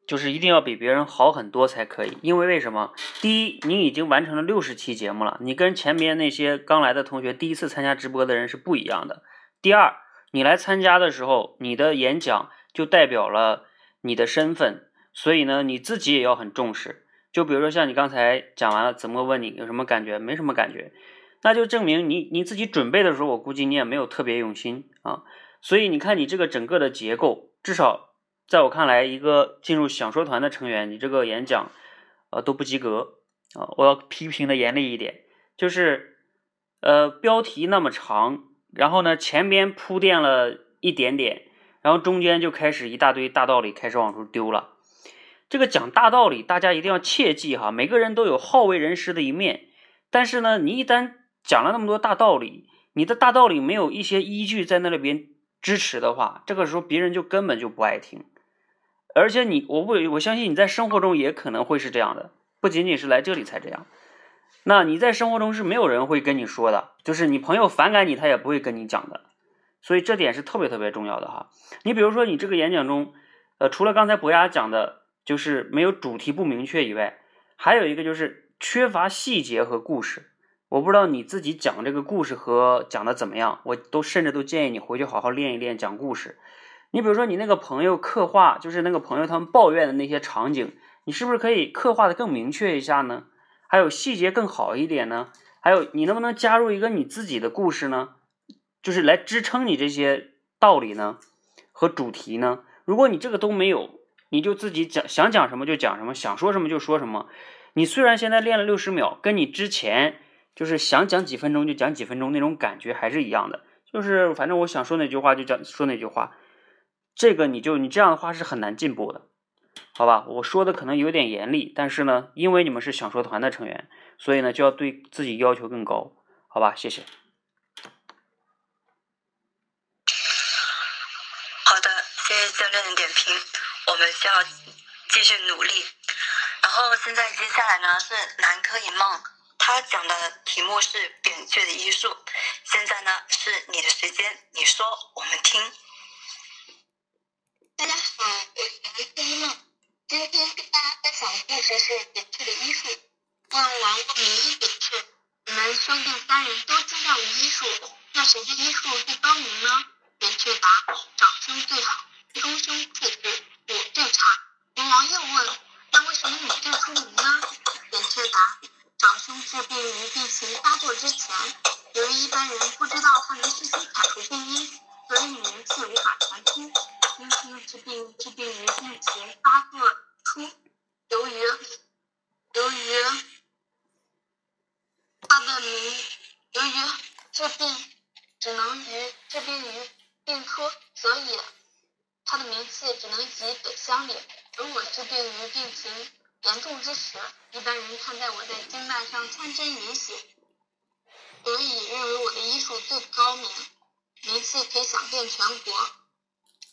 就是一定要比别人好很多才可以。因为为什么？第一，你已经完成了六十期节目了，你跟前面那些刚来的同学、第一次参加直播的人是不一样的。第二，你来参加的时候，你的演讲就代表了。你的身份，所以呢，你自己也要很重视。就比如说像你刚才讲完了，子墨问你有什么感觉，没什么感觉，那就证明你你自己准备的时候，我估计你也没有特别用心啊。所以你看你这个整个的结构，至少在我看来，一个进入想说团的成员，你这个演讲，呃都不及格啊。我要批评的严厉一点，就是呃标题那么长，然后呢前边铺垫了一点点。然后中间就开始一大堆大道理开始往出丢了。这个讲大道理，大家一定要切记哈，每个人都有好为人师的一面。但是呢，你一旦讲了那么多大道理，你的大道理没有一些依据在那里边支持的话，这个时候别人就根本就不爱听。而且你，我不，我相信你在生活中也可能会是这样的，不仅仅是来这里才这样。那你在生活中是没有人会跟你说的，就是你朋友反感你，他也不会跟你讲的。所以这点是特别特别重要的哈。你比如说你这个演讲中，呃，除了刚才博雅讲的，就是没有主题不明确以外，还有一个就是缺乏细节和故事。我不知道你自己讲这个故事和讲的怎么样，我都甚至都建议你回去好好练一练讲故事。你比如说你那个朋友刻画，就是那个朋友他们抱怨的那些场景，你是不是可以刻画的更明确一下呢？还有细节更好一点呢？还有你能不能加入一个你自己的故事呢？就是来支撑你这些道理呢和主题呢？如果你这个都没有，你就自己讲想讲什么就讲什么，想说什么就说什么。你虽然现在练了六十秒，跟你之前。就是想讲几分钟就讲几分钟那种感觉还是一样的，就是反正我想说哪句话就讲说哪句话，这个你就你这样的话是很难进步的，好吧？我说的可能有点严厉，但是呢，因为你们是想说团的成员，所以呢就要对自己要求更高，好吧？谢谢。好的，谢谢教练的点评，我们需要继续努力。然后现在接下来呢是南柯一梦。他讲的题目是扁鹊的医术，现在呢是你的时间，你说我们听。大家好，我是南柯一梦，今天跟大家分享的故事是扁鹊的医术。问完过名医扁鹊，你们兄弟三人都惊讶于医术，那谁的医术最高明呢？扁鹊答：掌声最好，中兄次之，我最差。龙王又问：那为什么你最出名呢？扁鹊答。长兄治病于病情发作之前，由于一般人不知道他能事先铲除病因，所以名气无法传出。中兄治病治病于病情发作初，由于由于他的名，由于治病只能于治病于病初，所以他的名气只能及北乡里。而我治病于病情严重之时。一般人看在我在经脉上穿针引血，所以认为我的医术最高明，名气可以响遍全国。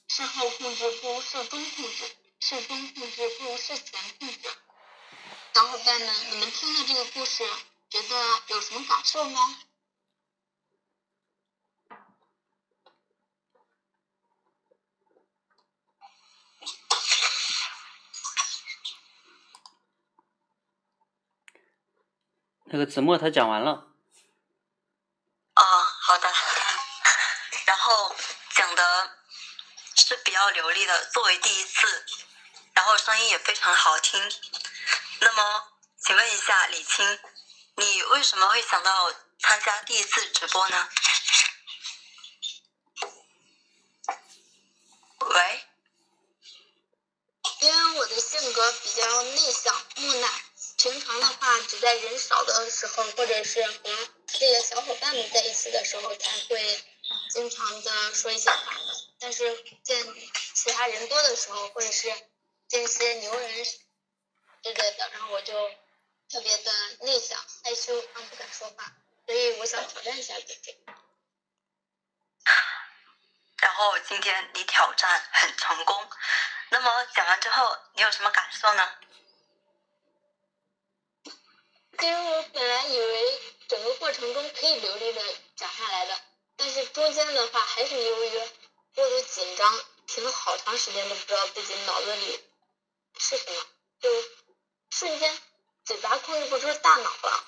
事后控制不如事中控制，事中控制不如事前控制。小伙伴们，你们听了这个故事，觉得有什么感受吗？那个子墨他讲完了。哦，好的。<laughs> 然后讲的是比较流利的，作为第一次，然后声音也非常好听。那么，请问一下李青，你为什么会想到参加第一次直播呢？喂？因为我的性格比较内向、木讷。平常的话，只在人少的时候，或者是和自己的小伙伴们在一起的时候，才会经常的说一些话。但是见其他人多的时候，或者是见一些牛人之类的，然后我就特别的内向、害羞，不敢说话。所以我想挑战一下自己。然后今天你挑战很成功，那么讲完之后，你有什么感受呢？其实我本来以为整个过程中可以流利的讲下来的，但是中间的话还是由于过度紧张，停了好长时间都不知道自己脑子里是什么，就瞬间嘴巴控制不住大脑了。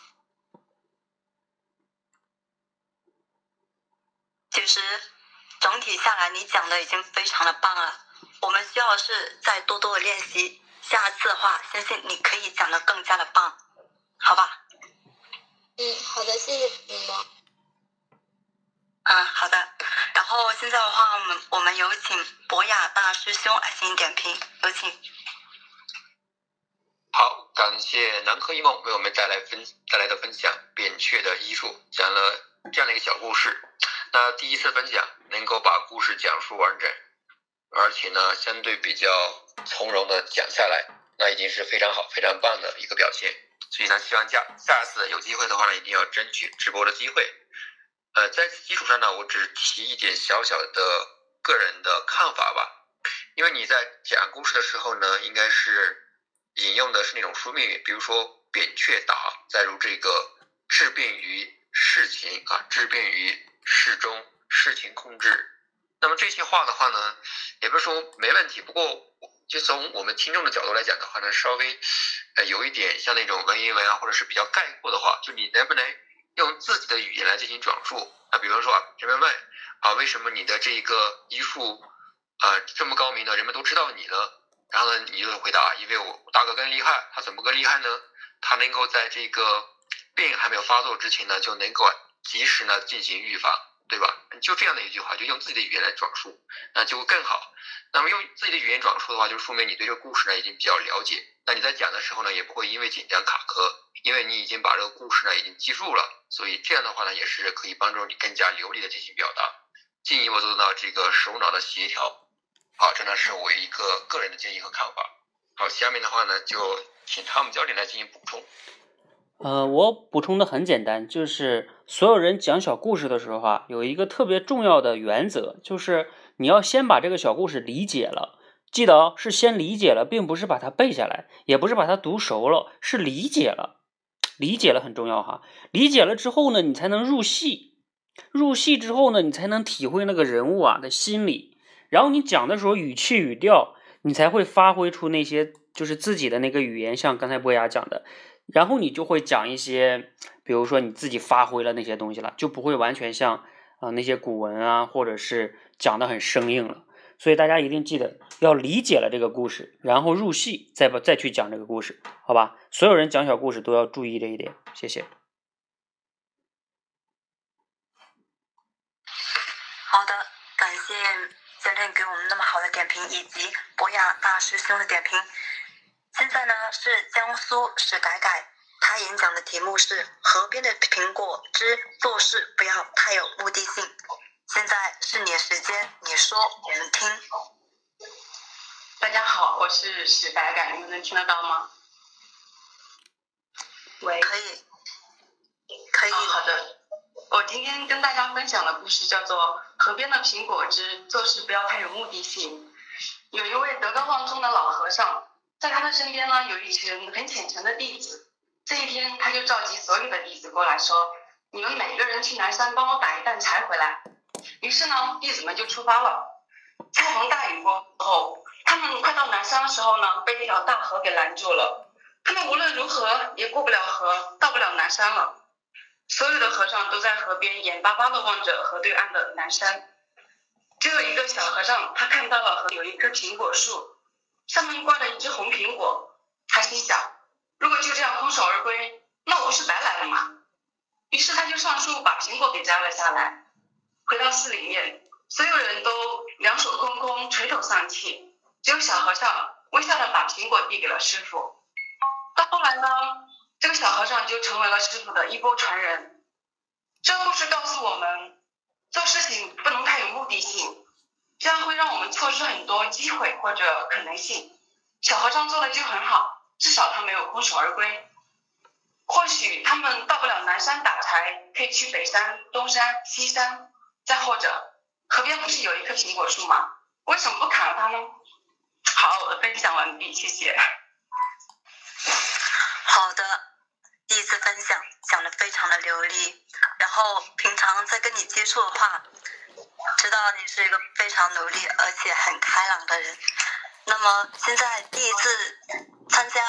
其实整体下来你讲的已经非常的棒了，我们需要的是再多多的练习，下次的话相信你可以讲的更加的棒。好吧。嗯，好的，谢谢你们。嗯，好的。然后现在的话，我们我们有请博雅大师兄来进行点评，有请。好，感谢南柯一梦为我们带来分带来的分享，扁鹊的医术，讲了这样的一个小故事。那第一次分享能够把故事讲述完整，而且呢，相对比较从容的讲下来，那已经是非常好、非常棒的一个表现。所以呢，希望下下次有机会的话呢，一定要争取直播的机会。呃，在此基础上呢，我只提一点小小的个人的看法吧。因为你在讲故事的时候呢，应该是引用的是那种书面语，比如说扁鹊答，再如这个治病于事情啊，治病于事中，事情控制。那么这些话的话呢，也不是说没问题，不过就从我们听众的角度来讲的话呢，稍微呃有一点像那种文言文啊，或者是比较概括的话，就你能不能用自己的语言来进行转述？啊，比方说啊，人们问啊，为什么你的这个医术啊这么高明呢？人们都知道你呢？然后呢，你就回答，因为我大哥更厉害，他怎么个厉害呢？他能够在这个病还没有发作之前呢，就能够及时呢进行预防，对吧？就这样的一句话，就用自己的语言来转述，那就会更好。那么用自己的语言转述的话，就说明你对这个故事呢已经比较了解。那你在讲的时候呢，也不会因为紧张卡壳，因为你已经把这个故事呢已经记住了。所以这样的话呢，也是可以帮助你更加流利的进行表达，进一步做到这个手脑的协调。好，这呢是我一个个人的建议和看法。好，下面的话呢，就请汤姆教练来进行补充。呃，我补充的很简单，就是所有人讲小故事的时候啊，有一个特别重要的原则，就是你要先把这个小故事理解了。记得哦，是先理解了，并不是把它背下来，也不是把它读熟了，是理解了。理解了很重要哈，理解了之后呢，你才能入戏。入戏之后呢，你才能体会那个人物啊的心理。然后你讲的时候，语气语调，你才会发挥出那些就是自己的那个语言，像刚才波雅讲的。然后你就会讲一些，比如说你自己发挥了那些东西了，就不会完全像啊那些古文啊，或者是讲的很生硬了。所以大家一定记得要理解了这个故事，然后入戏，再不再去讲这个故事，好吧？所有人讲小故事都要注意这一点，谢谢。好的，感谢教练给我们那么好的点评，以及博雅大师兄的点评。现在呢是江苏史改改，他演讲的题目是《河边的苹果之做事不要太有目的性》。现在是你的时间，你说我们听。大家好，我是史改改，你们能听得到吗？喂，可以，可以。好的，我今天跟大家分享的故事叫做《河边的苹果之做事不要太有目的性》。有一位德高望重的老和尚。在他的身边呢，有一群很虔诚的弟子。这一天，他就召集所有的弟子过来说：“你们每个人去南山帮我打一担柴回来。”于是呢，弟子们就出发了。恰逢大雨过后，他们快到南山的时候呢，被一条大河给拦住了。他们无论如何也过不了河，到不了南山了。所有的和尚都在河边眼巴巴地望着河对岸的南山。只有一个小和尚，他看到了河有一棵苹果树。上面挂着一只红苹果，他心想，如果就这样空手而归，那我不是白来了吗？于是他就上树把苹果给摘了下来。回到寺里面，所有人都两手空空，垂头丧气，只有小和尚微笑的把苹果递给了师傅。到后来呢，这个小和尚就成为了师傅的衣钵传人。这故事告诉我们，做事情不能太有目的性。这样会让我们错失很多机会或者可能性。小和尚做的就很好，至少他没有空手而归。或许他们到不了南山打柴，可以去北山、东山、西山。再或者，河边不是有一棵苹果树吗？为什么不砍了它呢？好，我的分享完毕，谢谢。好的，第一次分享讲的非常的流利，然后平常在跟你接触的话。知道你是一个非常努力而且很开朗的人。那么现在第一次参加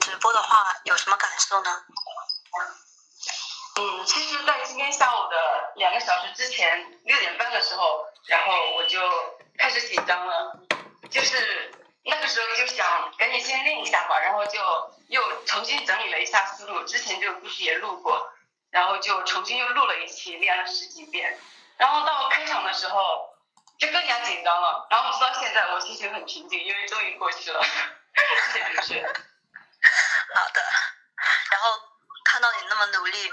直播的话，有什么感受呢？嗯，其实，在今天下午的两个小时之前，六点半的时候，然后我就开始紧张了，就是那个时候就想赶紧先练一下吧，然后就又重新整理了一下思路，之前这个故事也录过，然后就重新又录了一期，练了十几遍。然后到开场的时候就更加紧张了，然后直到现在我心情很平静，因为终于过去了。谢谢主持人。好的。然后看到你那么努力，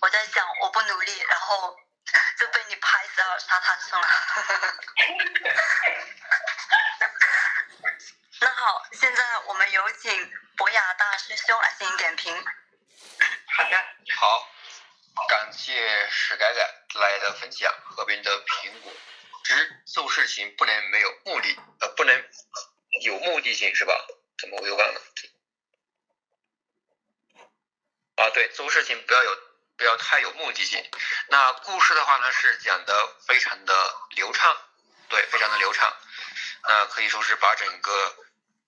我在想我不努力，然后就被你拍死到沙滩上了。<laughs> 那好，现在我们有请博雅大师兄来进行点评。好的。好。感谢史改改来的分享。河边的苹果，之做事情不能没有目的，呃，不能有目的性是吧？怎么我又忘了？啊，对，做事情不要有不要太有目的性。那故事的话呢，是讲的非常的流畅，对，非常的流畅。那可以说是把整个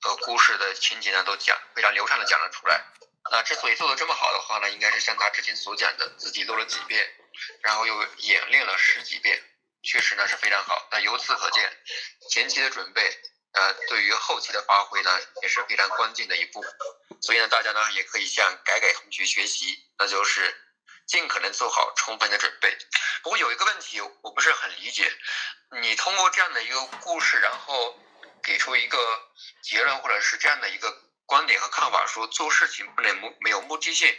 呃故事的情节呢都讲非常流畅的讲了出来。那之所以做的这么好的话呢，应该是像他之前所讲的，自己录了几遍，然后又演练了十几遍，确实呢是非常好。那由此可见，前期的准备，呃，对于后期的发挥呢也是非常关键的一步。所以呢，大家呢也可以向改改同学学习，那就是尽可能做好充分的准备。不过有一个问题，我不是很理解，你通过这样的一个故事，然后给出一个结论，或者是这样的一个。观点和看法说做事情不能目没有目的性，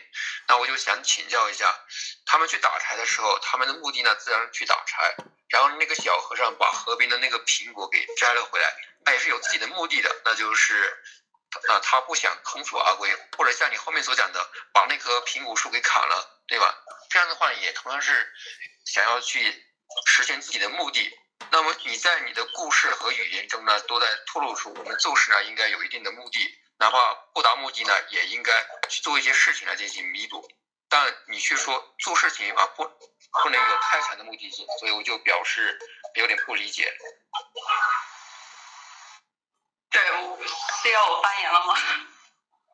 那我就想请教一下，他们去打柴的时候，他们的目的呢自然去打柴，然后那个小和尚把河边的那个苹果给摘了回来，那也是有自己的目的的，那就是啊他不想空手而归，或者像你后面所讲的，把那棵苹果树给砍了，对吧？这样的话也同样是想要去实现自己的目的。那么你在你的故事和语言中呢，都在透露出我们做事呢应该有一定的目的。哪怕不达目的呢，也应该去做一些事情来进行弥补。但你却说做事情啊，不不能有太强的目的性，所以我就表示有点不理解。对，是要我发言了吗？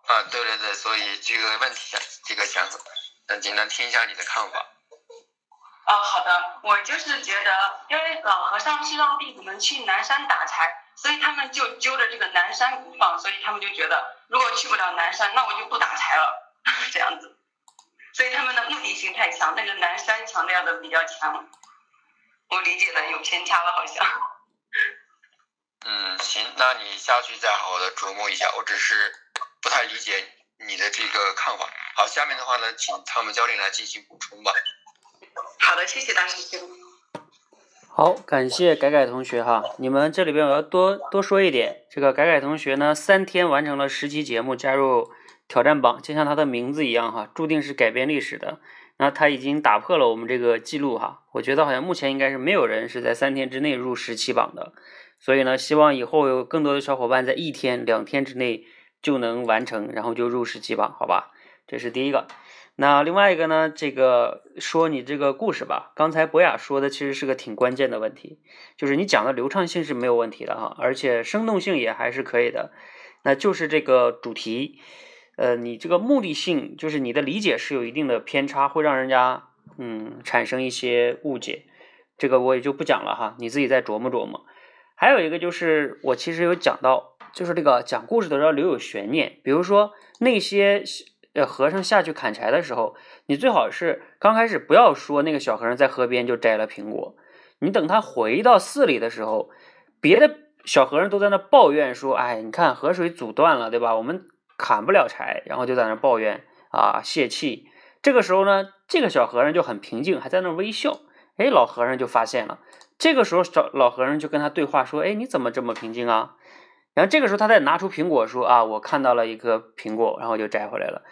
啊，对对对，所以这个问题，这个想，嗯，简单听一下你的看法。哦，好的，我就是觉得，因为老和尚是让弟子们去南山打柴。所以他们就揪着这个南山不放，所以他们就觉得如果去不了南山，那我就不打柴了，<laughs> 这样子。所以他们的目的性太强，那个南山强调的比较强。我理解的有偏差了，好像。<laughs> 嗯，行，那你下去再好好的琢磨一下，我只是不太理解你的这个看法。好，下面的话呢，请汤姆教练来进行补充吧。好的，谢谢大师兄。好，感谢改改同学哈，你们这里边我要多多说一点，这个改改同学呢，三天完成了十期节目，加入挑战榜，就像他的名字一样哈，注定是改变历史的。那他已经打破了我们这个记录哈，我觉得好像目前应该是没有人是在三天之内入十期榜的，所以呢，希望以后有更多的小伙伴在一天、两天之内就能完成，然后就入十期榜，好吧？这是第一个。那另外一个呢？这个说你这个故事吧，刚才博雅说的其实是个挺关键的问题，就是你讲的流畅性是没有问题的哈，而且生动性也还是可以的。那就是这个主题，呃，你这个目的性，就是你的理解是有一定的偏差，会让人家嗯产生一些误解。这个我也就不讲了哈，你自己再琢磨琢磨。还有一个就是我其实有讲到，就是这个讲故事的时候留有悬念，比如说那些。这和尚下去砍柴的时候，你最好是刚开始不要说那个小和尚在河边就摘了苹果，你等他回到寺里的时候，别的小和尚都在那抱怨说：“哎，你看河水阻断了，对吧？我们砍不了柴。”然后就在那抱怨啊，泄气。这个时候呢，这个小和尚就很平静，还在那微笑。哎，老和尚就发现了。这个时候，小老和尚就跟他对话说：“哎，你怎么这么平静啊？”然后这个时候，他再拿出苹果说：“啊，我看到了一颗苹果，然后就摘回来了。”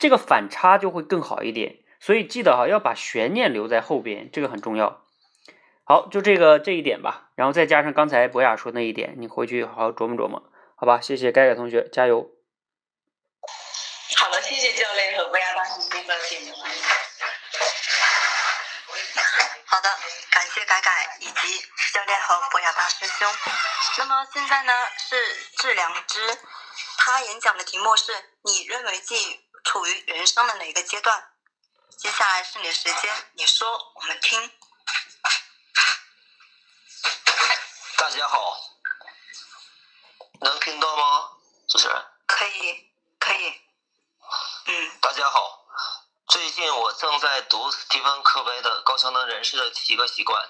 这个反差就会更好一点。所以记得哈，要把悬念留在后边，这个很重要。好，就这个这一点吧。然后再加上刚才博雅说那一点，你回去好好琢磨琢磨，好吧？谢谢盖盖同学，加油。好的，谢谢教练和博雅大师兄的点评。好的，感谢改改以及教练和博雅大师兄。那么现在呢是致良知，他演讲的题目是你认为自己处于人生的哪个阶段？接下来是你的时间，你说，我们听。大家好，能听到吗？主持人？可以，可以。嗯。大家好，最近我正在读斯蒂芬·科维的《高效能人士的七个习惯》，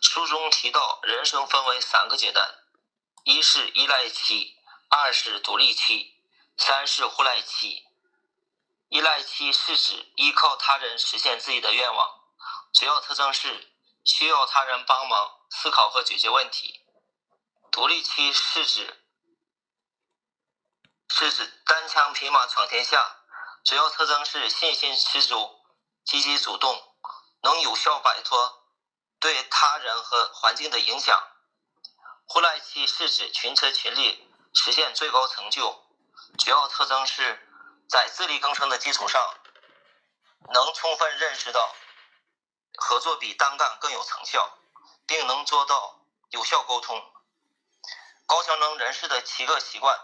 书中提到人生分为三个阶段。一是依赖期，二是独立期，三是互赖期。依赖期是指依靠他人实现自己的愿望，主要特征是需要他人帮忙思考和解决问题。独立期是指是指单枪匹马闯天下，主要特征是信心十足、积极主动，能有效摆脱对他人和环境的影响。互赖期是指群策群力实现最高成就，主要特征是在自力更生的基础上，能充分认识到合作比单干更有成效，并能做到有效沟通。高效能人士的七个习惯，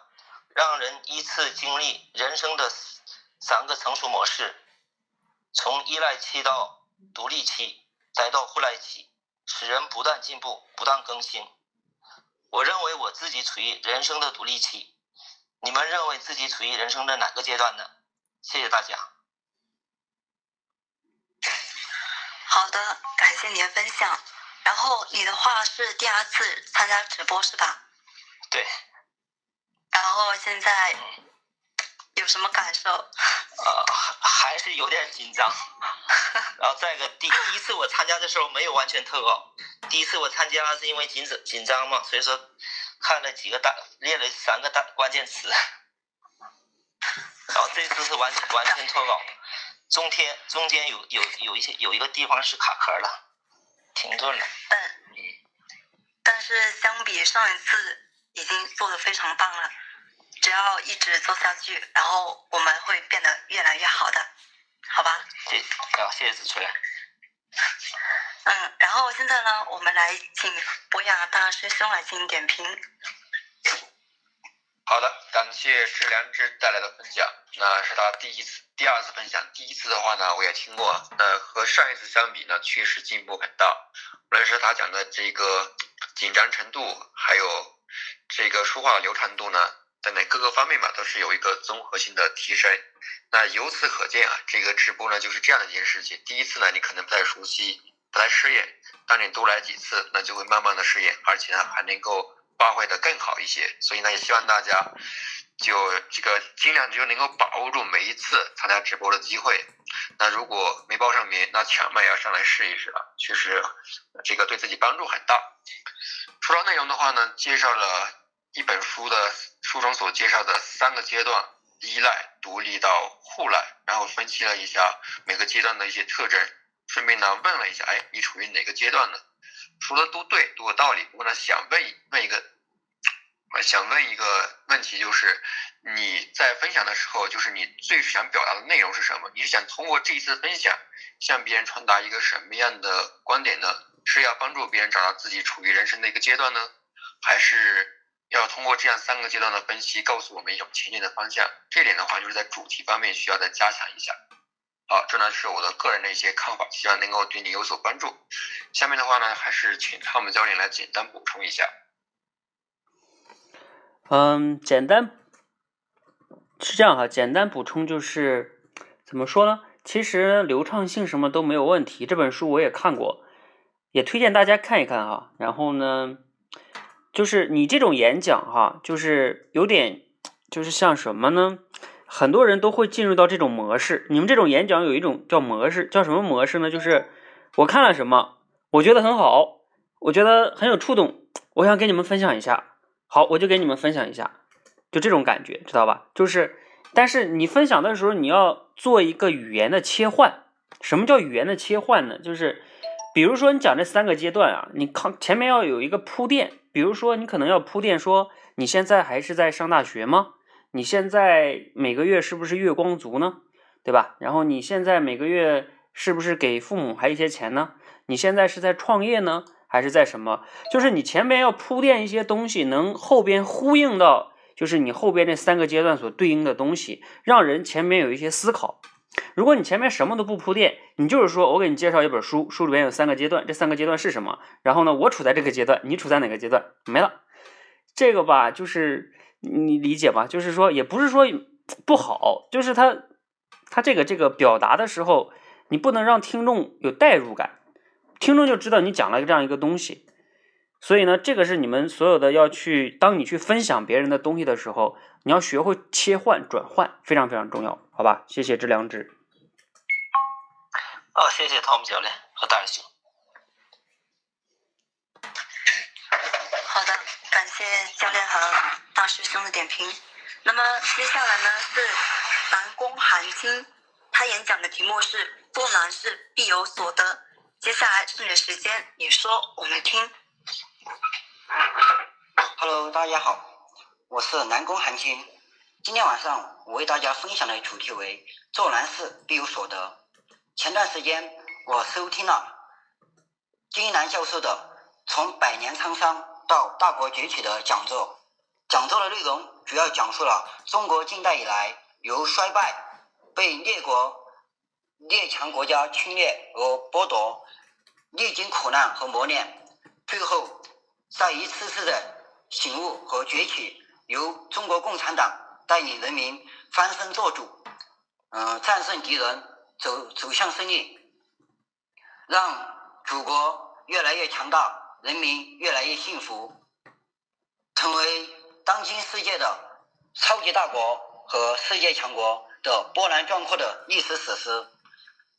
让人依次经历人生的三个成熟模式，从依赖期到独立期，再到互赖期，使人不断进步、不断更新。我认为我自己处于人生的独立期，你们认为自己处于人生的哪个阶段呢？谢谢大家。好的，感谢你的分享。然后你的话是第二次参加直播是吧？对。然后现在有什么感受？呃，还是有点紧张。<laughs> 然后再一个，第第一次我参加的时候没有完全特稿，第一次我参加是因为紧张紧张嘛，所以说看了几个大列了三个大关键词。然后这次是完完全脱稿，中间中间有有有一些有一个地方是卡壳了，停顿了。嗯。但是相比上一次，已经做的非常棒了。只要一直做下去，然后我们会变得越来越好的，好吧？谢啊，谢谢子春。<laughs> 嗯，然后现在呢，我们来请博雅大师兄来进行点评。好的，感谢志良之带来的分享，那是他第一次、第二次分享。第一次的话呢，我也听过，呃，和上一次相比呢，确实进步很大。无论是他讲的这个紧张程度，还有这个说话的流畅度呢。等等各个方面嘛，都是有一个综合性的提升。那由此可见啊，这个直播呢就是这样的一件事情。第一次呢，你可能不太熟悉，不太适应；当你多来几次，那就会慢慢的适应，而且呢还能够发挥的更好一些。所以呢，也希望大家就这个尽量就能够把握住每一次参加直播的机会。那如果没报上名，那千万要上来试一试啊，确实这个对自己帮助很大。除了内容的话呢，介绍了。一本书的书中所介绍的三个阶段：依赖、独立到互赖，然后分析了一下每个阶段的一些特征，顺便呢问了一下，哎，你处于哪个阶段呢？说的都对，都有道理。不过呢，想问问一个，想问一个问题，就是你在分享的时候，就是你最想表达的内容是什么？你是想通过这一次分享，向别人传达一个什么样的观点呢？是要帮助别人找到自己处于人生的一个阶段呢，还是？要通过这样三个阶段的分析，告诉我们一种前进的方向。这点的话，就是在主题方面需要再加强一下。好，这呢是我的个人的一些看法，希望能够对你有所帮助。下面的话呢，还是请汤姆教练来简单补充一下。嗯，简单是这样哈，简单补充就是怎么说呢？其实流畅性什么都没有问题。这本书我也看过，也推荐大家看一看哈。然后呢？就是你这种演讲哈，就是有点，就是像什么呢？很多人都会进入到这种模式。你们这种演讲有一种叫模式，叫什么模式呢？就是我看了什么，我觉得很好，我觉得很有触动，我想给你们分享一下。好，我就给你们分享一下，就这种感觉，知道吧？就是，但是你分享的时候，你要做一个语言的切换。什么叫语言的切换呢？就是，比如说你讲这三个阶段啊，你看前面要有一个铺垫。比如说，你可能要铺垫说，你现在还是在上大学吗？你现在每个月是不是月光族呢？对吧？然后你现在每个月是不是给父母还一些钱呢？你现在是在创业呢，还是在什么？就是你前面要铺垫一些东西，能后边呼应到，就是你后边这三个阶段所对应的东西，让人前面有一些思考。如果你前面什么都不铺垫，你就是说我给你介绍一本书，书里面有三个阶段，这三个阶段是什么？然后呢，我处在这个阶段，你处在哪个阶段？没了，这个吧，就是你理解吧？就是说，也不是说不好，就是他他这个这个表达的时候，你不能让听众有代入感，听众就知道你讲了这样一个东西。所以呢，这个是你们所有的要去，当你去分享别人的东西的时候，你要学会切换转换，非常非常重要，好吧？谢谢知良知。哦，谢谢汤姆教练和大师兄。好的，感谢教练和大师兄的点评。那么接下来呢是南宫寒青，他演讲的题目是“做难事必有所得”。接下来是你的时间，你说，我们听。Hello，大家好，我是南宫寒青。今天晚上我为大家分享的主题为“做难事必有所得”。前段时间我收听了金一南教授的《从百年沧桑到大国崛起》的讲座，讲座的内容主要讲述了中国近代以来由衰败、被列国、列强国家侵略和剥夺，历经苦难和磨练，最后在一次次的醒悟和崛起，由中国共产党带领人民翻身做主，嗯、战胜敌人，走走向胜利，让祖国越来越强大，人民越来越幸福，成为当今世界的超级大国和世界强国的波澜壮阔的历史史诗。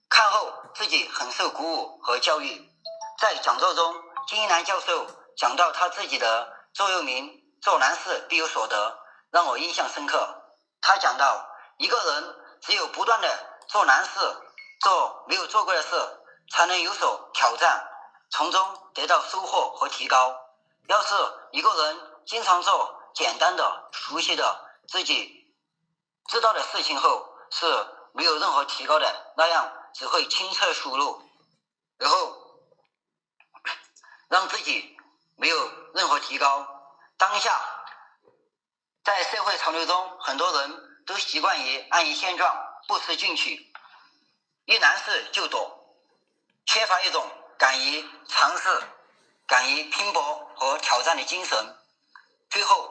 看后自己很受鼓舞和教育。在讲座中，金一南教授讲到他自己的座右铭“做难事必有所得”，让我印象深刻。他讲到，一个人只有不断的做难事，做没有做过的事，才能有所挑战，从中得到收获和提高。要是一个人经常做简单的、熟悉的、自己知道的事情后，是没有任何提高的，那样只会轻车熟路，然后 <coughs> 让自己没有任何提高。当下，在社会潮流中，很多人都习惯于安于现状，不思进取，遇难事就躲，缺乏一种敢于尝试、敢于拼搏和挑战的精神。最后，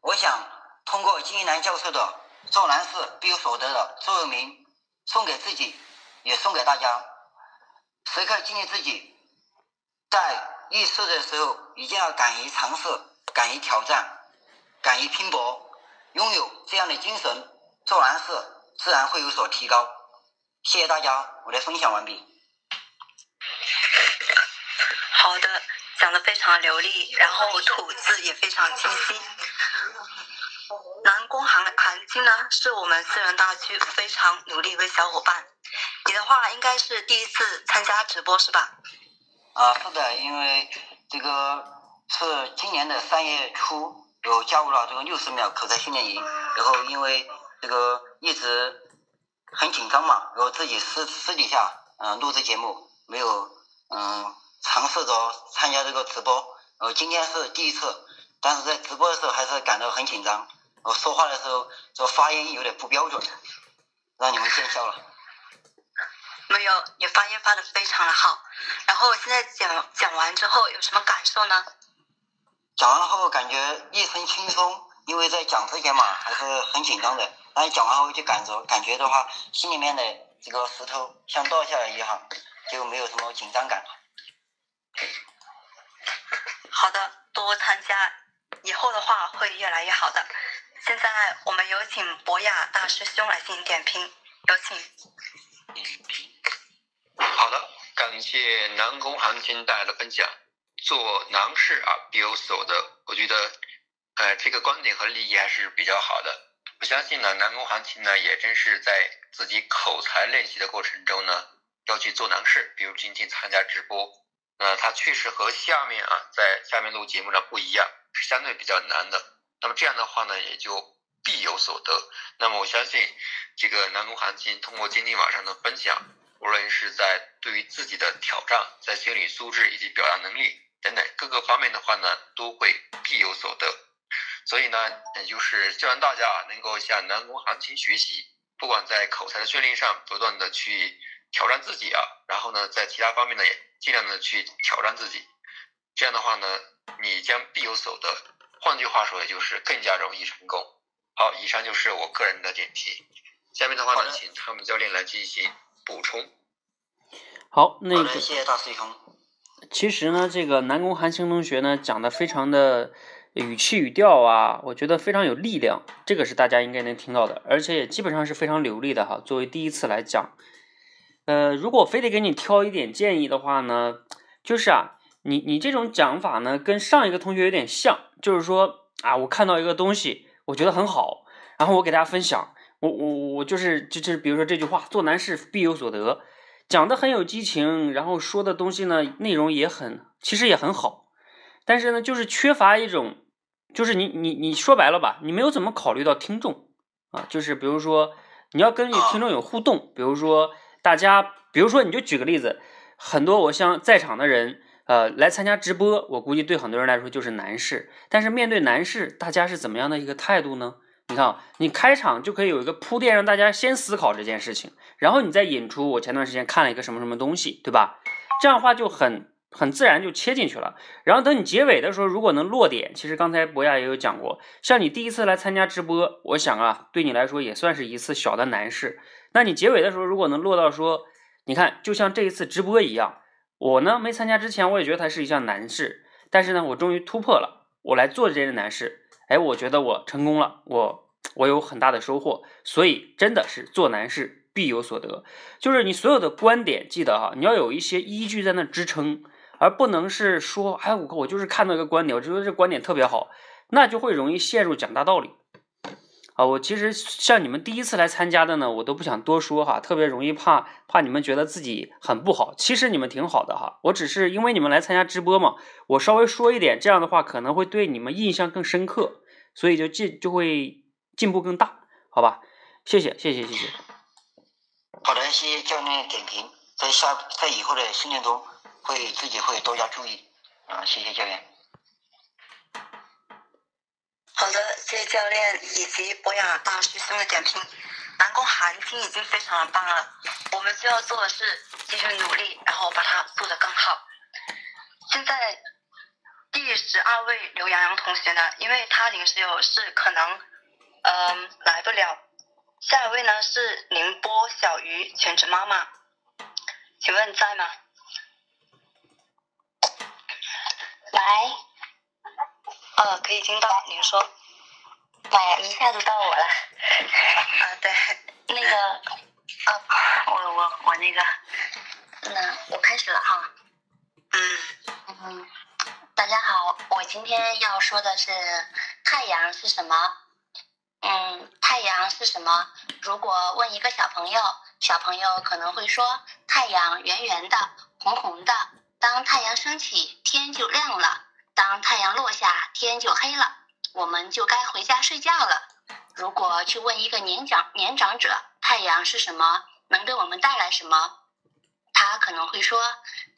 我想通过金一南教授的“做难事必有所得”的座右铭，送给自己，也送给大家，时刻激励自己，在遇事的时候一定要敢于尝试、敢于挑战、敢于拼搏，拥有这样的精神，做完事自然会有所提高。谢谢大家，我的分享完毕。好的，讲的非常流利，然后吐字也非常清晰。南宫韩韩金呢，是我们思源大区非常努力一位小伙伴。你的话应该是第一次参加直播是吧？啊，是的，因为这个是今年的三月初，有加入了这个六十秒口才训练营，然后因为这个一直很紧张嘛，然后自己私私底下嗯、录制节目，没有嗯尝试着参加这个直播，然后今天是第一次，但是在直播的时候还是感到很紧张，我说话的时候这发音有点不标准，让你们见笑了。<laughs> 没有，你发音发的非常的好。然后现在讲讲完之后有什么感受呢？讲完后感觉一身轻松，因为在讲之前嘛还是很紧张的，但是讲完后就感觉感觉的话，心里面的这个石头像倒下来一样，就没有什么紧张感了。好的，多参加，以后的话会越来越好的。现在我们有请博雅大师兄来进行点评，有请。好的，感谢南宫韩青带来的分享。做难事啊，必有所得。我觉得，呃，这个观点和立意还是比较好的。我相信呢，南宫韩青呢，也正是在自己口才练习的过程中呢，要去做难事，比如今天参加直播，那他确实和下面啊，在下面录节目呢不一样，是相对比较难的。那么这样的话呢，也就必有所得。那么我相信，这个南宫韩青通过今天晚上的分享，无论是在对于自己的挑战，在心理素质以及表达能力等等各个方面的话呢，都会必有所得。所以呢，也就是希望大家啊能够向南宫韩青学习，不管在口才的训练上不断的去挑战自己啊，然后呢，在其他方面呢也尽量的去挑战自己。这样的话呢，你将必有所得。换句话说，也就是更加容易成功。好，以上就是我个人的点评。下面的话呢，请他们教练来进行补充。好，那个好的，谢谢大师兄。其实呢，这个南宫韩青同学呢讲的非常的语气语调啊，我觉得非常有力量，这个是大家应该能听到的，而且也基本上是非常流利的哈。作为第一次来讲，呃，如果非得给你挑一点建议的话呢，就是啊，你你这种讲法呢，跟上一个同学有点像，就是说啊，我看到一个东西，我觉得很好，然后我给大家分享，我我我就是就是比如说这句话，做难事必有所得。讲的很有激情，然后说的东西呢，内容也很，其实也很好，但是呢，就是缺乏一种，就是你你你说白了吧，你没有怎么考虑到听众啊，就是比如说你要跟你听众有互动，比如说大家，比如说你就举个例子，很多我像在场的人，呃，来参加直播，我估计对很多人来说就是难事。但是面对难事，大家是怎么样的一个态度呢？你看，你开场就可以有一个铺垫，让大家先思考这件事情，然后你再引出我前段时间看了一个什么什么东西，对吧？这样的话就很很自然就切进去了。然后等你结尾的时候，如果能落点，其实刚才博雅也有讲过，像你第一次来参加直播，我想啊，对你来说也算是一次小的难事。那你结尾的时候，如果能落到说，你看，就像这一次直播一样，我呢没参加之前，我也觉得它是一项难事，但是呢，我终于突破了，我来做这件难事。哎，我觉得我成功了，我我有很大的收获，所以真的是做难事必有所得。就是你所有的观点，记得哈，你要有一些依据在那支撑，而不能是说，哎，我我就是看到一个观点，我觉得这观点特别好，那就会容易陷入讲大道理。啊，我其实像你们第一次来参加的呢，我都不想多说哈，特别容易怕怕你们觉得自己很不好，其实你们挺好的哈，我只是因为你们来参加直播嘛，我稍微说一点，这样的话可能会对你们印象更深刻，所以就进就会进步更大，好吧？谢谢谢谢谢谢。好的，谢谢教练点评，在下在以后的训练中会自己会多加注意啊，谢谢教练。好的，谢谢教练以及博雅大师兄的点评。南宫寒听已经非常的棒了，我们需要做的是继续努力，然后把它做得更好。现在第十二位刘洋洋同学呢，因为他临时有事，可能嗯来不了。下一位呢是宁波小鱼全职妈妈，请问在吗？来。呃，可以听到，您说。哎，一下子到我了。啊，对，那个，啊，我我我那个，那我开始了哈。嗯嗯，大家好，我今天要说的是太阳是什么？嗯，太阳是什么？如果问一个小朋友，小朋友可能会说太阳圆圆的，红红的。当太阳升起，天就亮了。当太阳落下，天就黑了，我们就该回家睡觉了。如果去问一个年长年长者，太阳是什么，能给我们带来什么，他可能会说，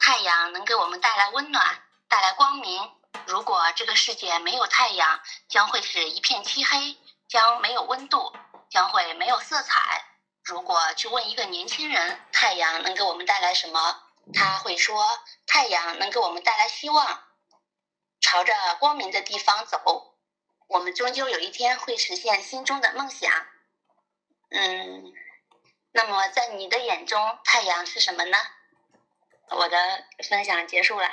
太阳能给我们带来温暖，带来光明。如果这个世界没有太阳，将会是一片漆黑，将没有温度，将会没有色彩。如果去问一个年轻人，太阳能给我们带来什么，他会说，太阳能给我们带来希望。朝着光明的地方走，我们终究有一天会实现心中的梦想。嗯，那么在你的眼中，太阳是什么呢？我的分享结束了。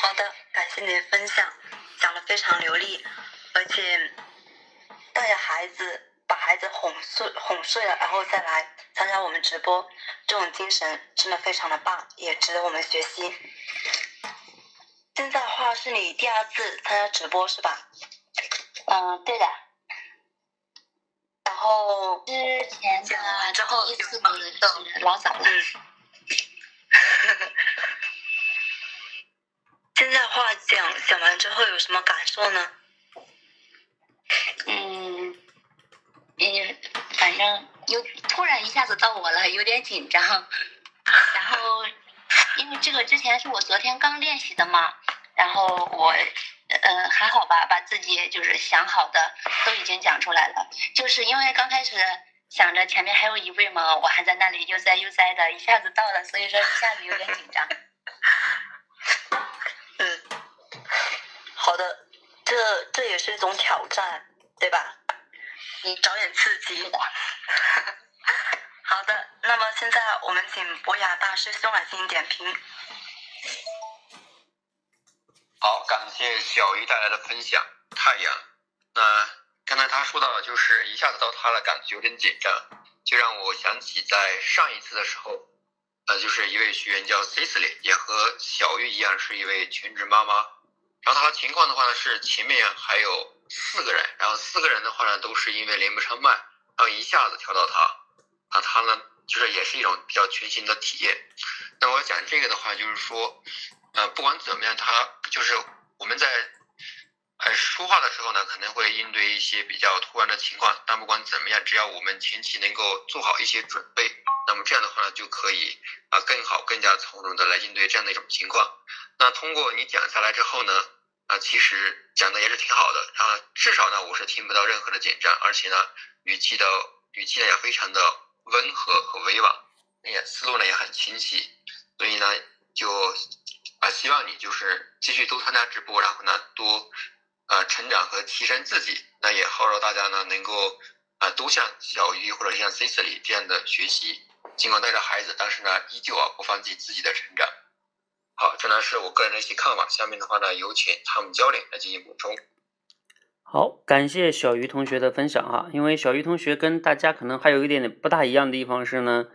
好的，感谢你的分享，讲的非常流利，而且带着孩子把孩子哄睡哄睡了，然后再来参加我们直播，这种精神真的非常的棒，也值得我们学习。现在的话是你第二次参加直播是吧？嗯，对的。然后之前讲完之后第一次是老早了。<laughs> 现在话讲讲完之后有什么感受呢？嗯，嗯，反正有突然一下子到我了，有点紧张。然后，因为这个之前是我昨天刚练习的嘛。然后我，呃，还好吧，把自己就是想好的都已经讲出来了。就是因为刚开始想着前面还有一位嘛，我还在那里悠哉悠哉的，一下子到了，所以说一下子有点紧张。<laughs> 嗯，好的，这这也是一种挑战，对吧？你找点刺激。的。<laughs> 好的，那么现在我们请博雅大师兄来进行点评。好，感谢小鱼带来的分享。太阳，那刚才他说到的就是一下子到他了，感觉有点紧张，就让我想起在上一次的时候，呃，就是一位学员叫 Cecily，也和小玉一样是一位全职妈妈。然后她的情况的话呢是前面还有四个人，然后四个人的话呢都是因为连不上麦，然后一下子调到他，啊，他呢就是也是一种比较全新的体验。那我讲这个的话就是说。呃，不管怎么样，他就是我们在呃，说话的时候呢，可能会应对一些比较突然的情况，但不管怎么样，只要我们前期能够做好一些准备，那么这样的话呢，就可以啊更好、更加从容的来应对这样的一种情况。那通过你讲下来之后呢，啊，其实讲的也是挺好的，啊，至少呢我是听不到任何的紧张，而且呢语气的语气也非常的温和和委婉，也思路呢也很清晰，所以呢就啊希望你就是继续多参加直播，然后呢多。呃，成长和提升自己，那也号召大家呢，能够啊，都像小鱼或者像 c i c e l y 这样的学习，尽管带着孩子，但是呢，依旧啊，不放弃自己的成长。好，这呢是我个人的一些看法。下面的话呢，有请他们教练来进行补充。好，感谢小鱼同学的分享哈。因为小鱼同学跟大家可能还有一点点不大一样的地方是呢，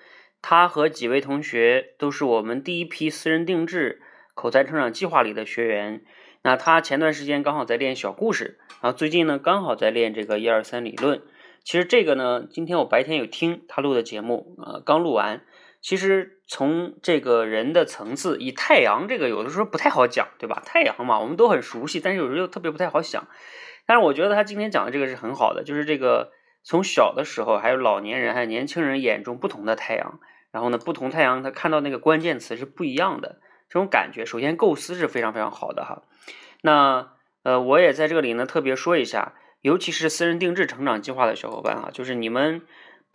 他和几位同学都是我们第一批私人定制口才成长计划里的学员。那他前段时间刚好在练小故事，然后最近呢刚好在练这个一二三理论。其实这个呢，今天我白天有听他录的节目，呃，刚录完。其实从这个人的层次，以太阳这个有的时候不太好讲，对吧？太阳嘛，我们都很熟悉，但是有时候又特别不太好想。但是我觉得他今天讲的这个是很好的，就是这个从小的时候，还有老年人还有年轻人眼中不同的太阳，然后呢，不同太阳他看到那个关键词是不一样的。这种感觉，首先构思是非常非常好的哈。那呃，我也在这里呢特别说一下，尤其是私人定制成长计划的小伙伴哈，就是你们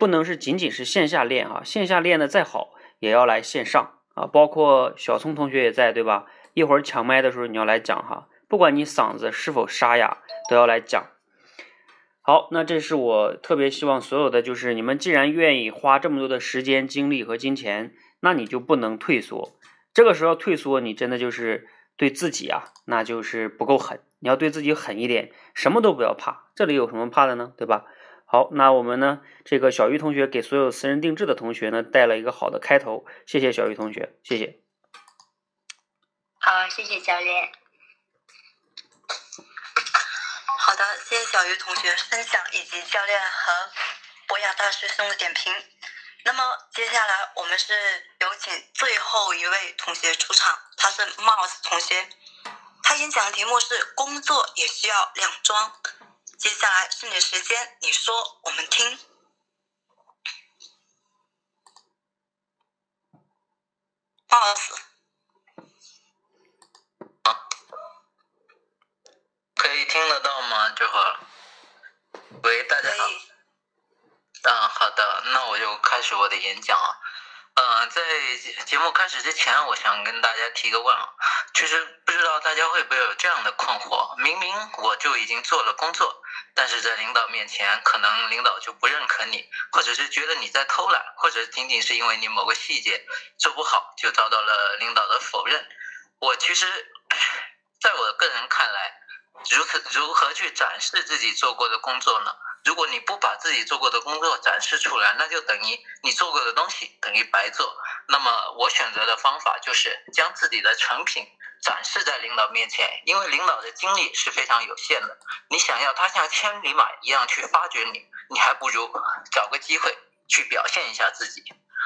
不能是仅仅是线下练啊，线下练的再好也要来线上啊。包括小聪同学也在对吧？一会儿抢麦的时候你要来讲哈，不管你嗓子是否沙哑，都要来讲。好，那这是我特别希望所有的，就是你们既然愿意花这么多的时间、精力和金钱，那你就不能退缩。这个时候退缩，你真的就是对自己啊，那就是不够狠。你要对自己狠一点，什么都不要怕。这里有什么怕的呢？对吧？好，那我们呢，这个小鱼同学给所有私人定制的同学呢，带了一个好的开头。谢谢小鱼同学，谢谢。好，谢谢教练。好的，谢谢小鱼同学分享以及教练和博雅大师兄的点评。那么接下来我们是有请最后一位同学出场，他是 Mouse 同学，他演讲的题目是“工作也需要两装”。接下来是你的时间，你说我们听。不好意思。啊可以听得到吗？这会儿，喂，大家好。嗯，好的，那我就开始我的演讲啊。嗯，在节目开始之前，我想跟大家提个问啊，就是不知道大家会不会有这样的困惑：明明我就已经做了工作，但是在领导面前，可能领导就不认可你，或者是觉得你在偷懒，或者仅仅是因为你某个细节做不好，就遭到了领导的否认。我其实，在我个人看来，如此如何去展示自己做过的工作呢？如果你不把自己做过的工作展示出来，那就等于你做过的东西等于白做。那么我选择的方法就是将自己的成品展示在领导面前，因为领导的精力是非常有限的。你想要他像千里马一样去发掘你，你还不如找个机会去表现一下自己。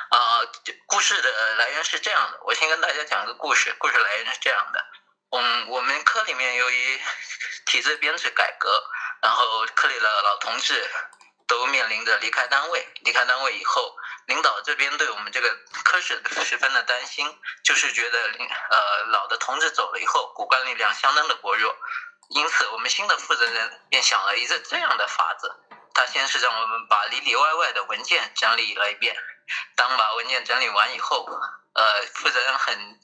啊，故事的来源是这样的，我先跟大家讲个故事。故事来源是这样的。嗯，我们科里面由于体制编制改革，然后科里的老同志都面临着离开单位。离开单位以后，领导这边对我们这个科室十分的担心，就是觉得呃老的同志走了以后，骨干力量相当的薄弱。因此，我们新的负责人便想了一个这样的法子，他先是让我们把里里外外的文件整理了一遍。当把文件整理完以后，呃，负责人很。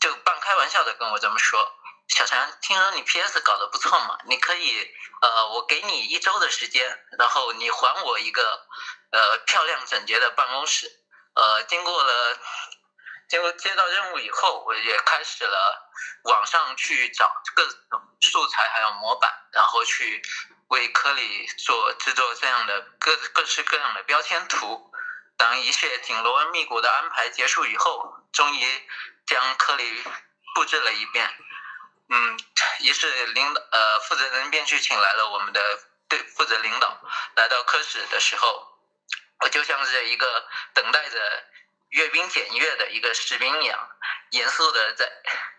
就半开玩笑的跟我这么说，小陈，听说你 PS 搞得不错嘛？你可以，呃，我给你一周的时间，然后你还我一个，呃，漂亮整洁的办公室。呃，经过了，经过接到任务以后，我也开始了网上去找各种素材还有模板，然后去为科里做制作这样的各各式各样的标签图。当一切紧锣密鼓的安排结束以后，终于。将科里布置了一遍，嗯，于是领导呃负责人便去请来了我们的对负责领导，来到科室的时候，我就像是一个等待着阅兵检阅的一个士兵一样，严肃的在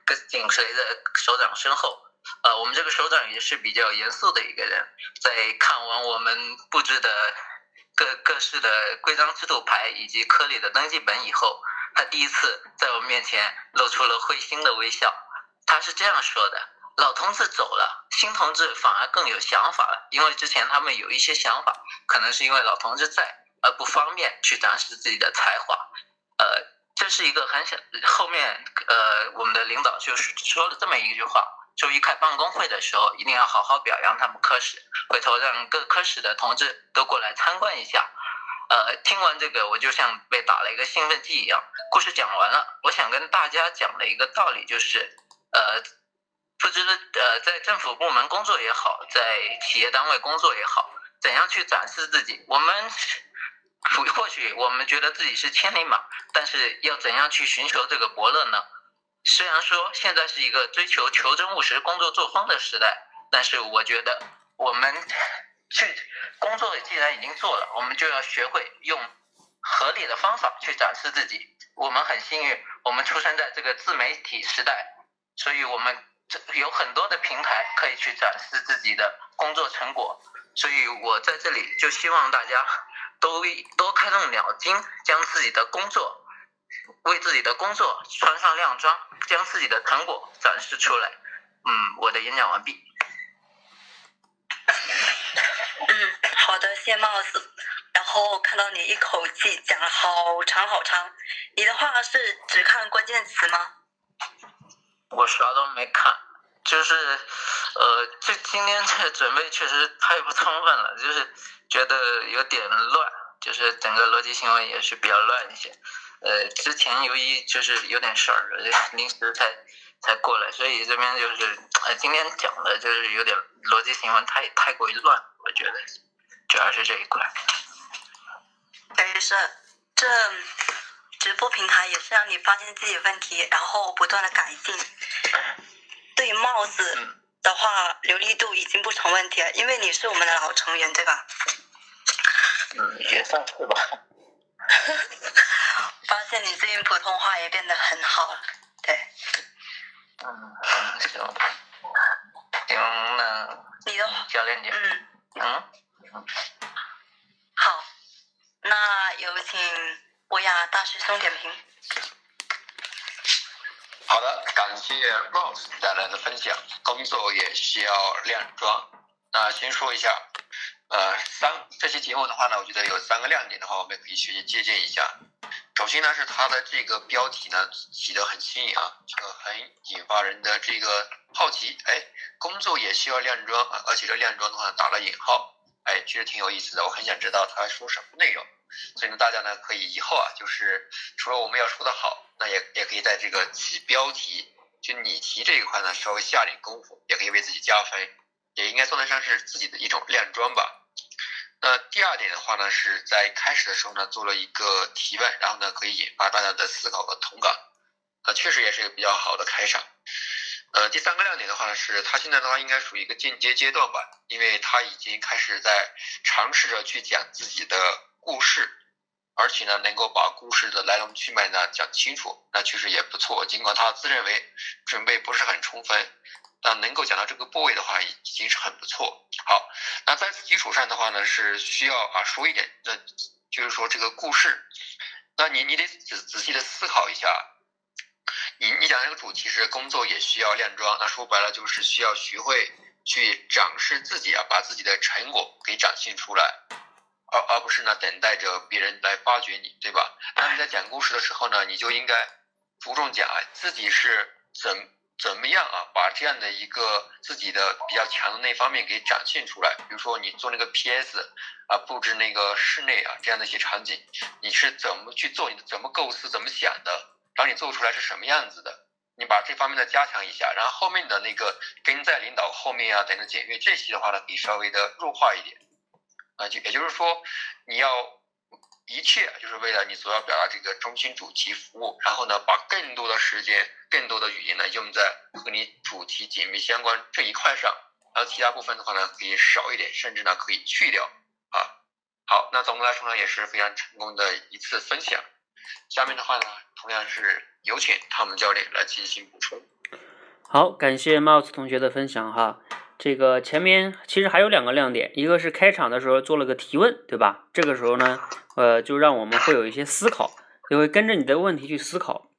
跟紧随着首长身后，呃，我们这个首长也是比较严肃的一个人，在看完我们布置的各各式的规章制度牌以及科里的登记本以后，他第一次在我面前露出了会心的微笑。他是这样说的：“老同志走了，新同志反而更有想法了，因为之前他们有一些想法，可能是因为老同志在而不方便去展示自己的才华。”呃，这是一个很小。后面呃，我们的领导就是说了这么一句话：周一开办公会的时候，一定要好好表扬他们科室，回头让各科室的同志都过来参观一下。呃，听完这个，我就像被打了一个兴奋剂一样。故事讲完了，我想跟大家讲的一个道理就是。呃，不知呃，在政府部门工作也好，在企业单位工作也好，怎样去展示自己？我们或许我们觉得自己是千里马，但是要怎样去寻求这个伯乐呢？虽然说现在是一个追求求真务实、工作作风的时代，但是我觉得我们去工作既然已经做了，我们就要学会用合理的方法去展示自己。我们很幸运，我们出生在这个自媒体时代。所以我们这有很多的平台可以去展示自己的工作成果，所以我在这里就希望大家都多开动脑筋，将自己的工作为自己的工作穿上亮装，将自己的成果展示出来。嗯，我的演讲完毕。嗯，好的，谢帽子。然后看到你一口气讲了好长好长，你的话是只看关键词吗？我啥都没看，就是，呃，这今天这准备确实太不充分了，就是觉得有点乱，就是整个逻辑行为也是比较乱一些。呃，之前由于就是有点事儿，临时才才过来，所以这边就是，呃，今天讲的就是有点逻辑行为太太过于乱，我觉得主要是这一块。没事，这。直播平台也是让你发现自己的问题，然后不断的改进。对于帽子的话，流利度已经不成问题了，因为你是我们的老成员，对吧？嗯，也算是吧。<laughs> 发现你最近普通话也变得很好了，对。嗯，行。行，那。你的教练姐。嗯。嗯。好，那有请。博雅大师兄点评。好的，感谢 Rose 带来的分享。工作也需要亮装。那先说一下，呃，三这期节目的话呢，我觉得有三个亮点的话，我们可以学习借鉴一下。首先呢，是它的这个标题呢起得很新颖啊，这个很引发人的这个好奇。哎，工作也需要亮装啊，而且这亮装的话打了引号，哎，其实挺有意思的。我很想知道他说什么内容。所以呢，大家呢可以以后啊，就是除了我们要说的好，那也也可以在这个起标题、就拟题这一块呢稍微下点功夫，也可以为自己加分，也应该算得上是自己的一种亮装吧。那第二点的话呢，是在开始的时候呢做了一个提问，然后呢可以引发大家的思考和同感，啊，确实也是一个比较好的开场。呃，第三个亮点的话呢，是他现在的话应该属于一个进阶阶段吧，因为他已经开始在尝试着去讲自己的。故事，而且呢，能够把故事的来龙去脉呢讲清楚，那确实也不错。尽管他自认为准备不是很充分，那能够讲到这个部位的话，已经是很不错。好，那在此基础上的话呢，是需要啊说一点，那就是说这个故事，那你你得仔仔细的思考一下，你你讲这个主题是工作也需要亮装，那说白了就是需要学会去展示自己啊，把自己的成果给展现出来。而而不是呢，等待着别人来发掘你，对吧？那你在讲故事的时候呢，你就应该着重讲啊，自己是怎怎么样啊，把这样的一个自己的比较强的那方面给展现出来。比如说你做那个 PS 啊，布置那个室内啊，这样的一些场景，你是怎么去做？你怎么构思？怎么想的？然后你做出来是什么样子的？你把这方面的加强一下，然后后面的那个跟在领导后面啊，等等检阅这些的话呢，可以稍微的弱化一点。啊，就也就是说，你要一切就是为了你所要表达这个中心主题服务，然后呢，把更多的时间、更多的语言呢用在和你主题紧密相关这一块上，然后其他部分的话呢可以少一点，甚至呢可以去掉啊。好，那总的来说呢也是非常成功的一次分享。下面的话呢，同样是有请汤姆教练来进行补充。好，感谢 Mouse 同学的分享哈。这个前面其实还有两个亮点，一个是开场的时候做了个提问，对吧？这个时候呢，呃，就让我们会有一些思考，就会跟着你的问题去思考。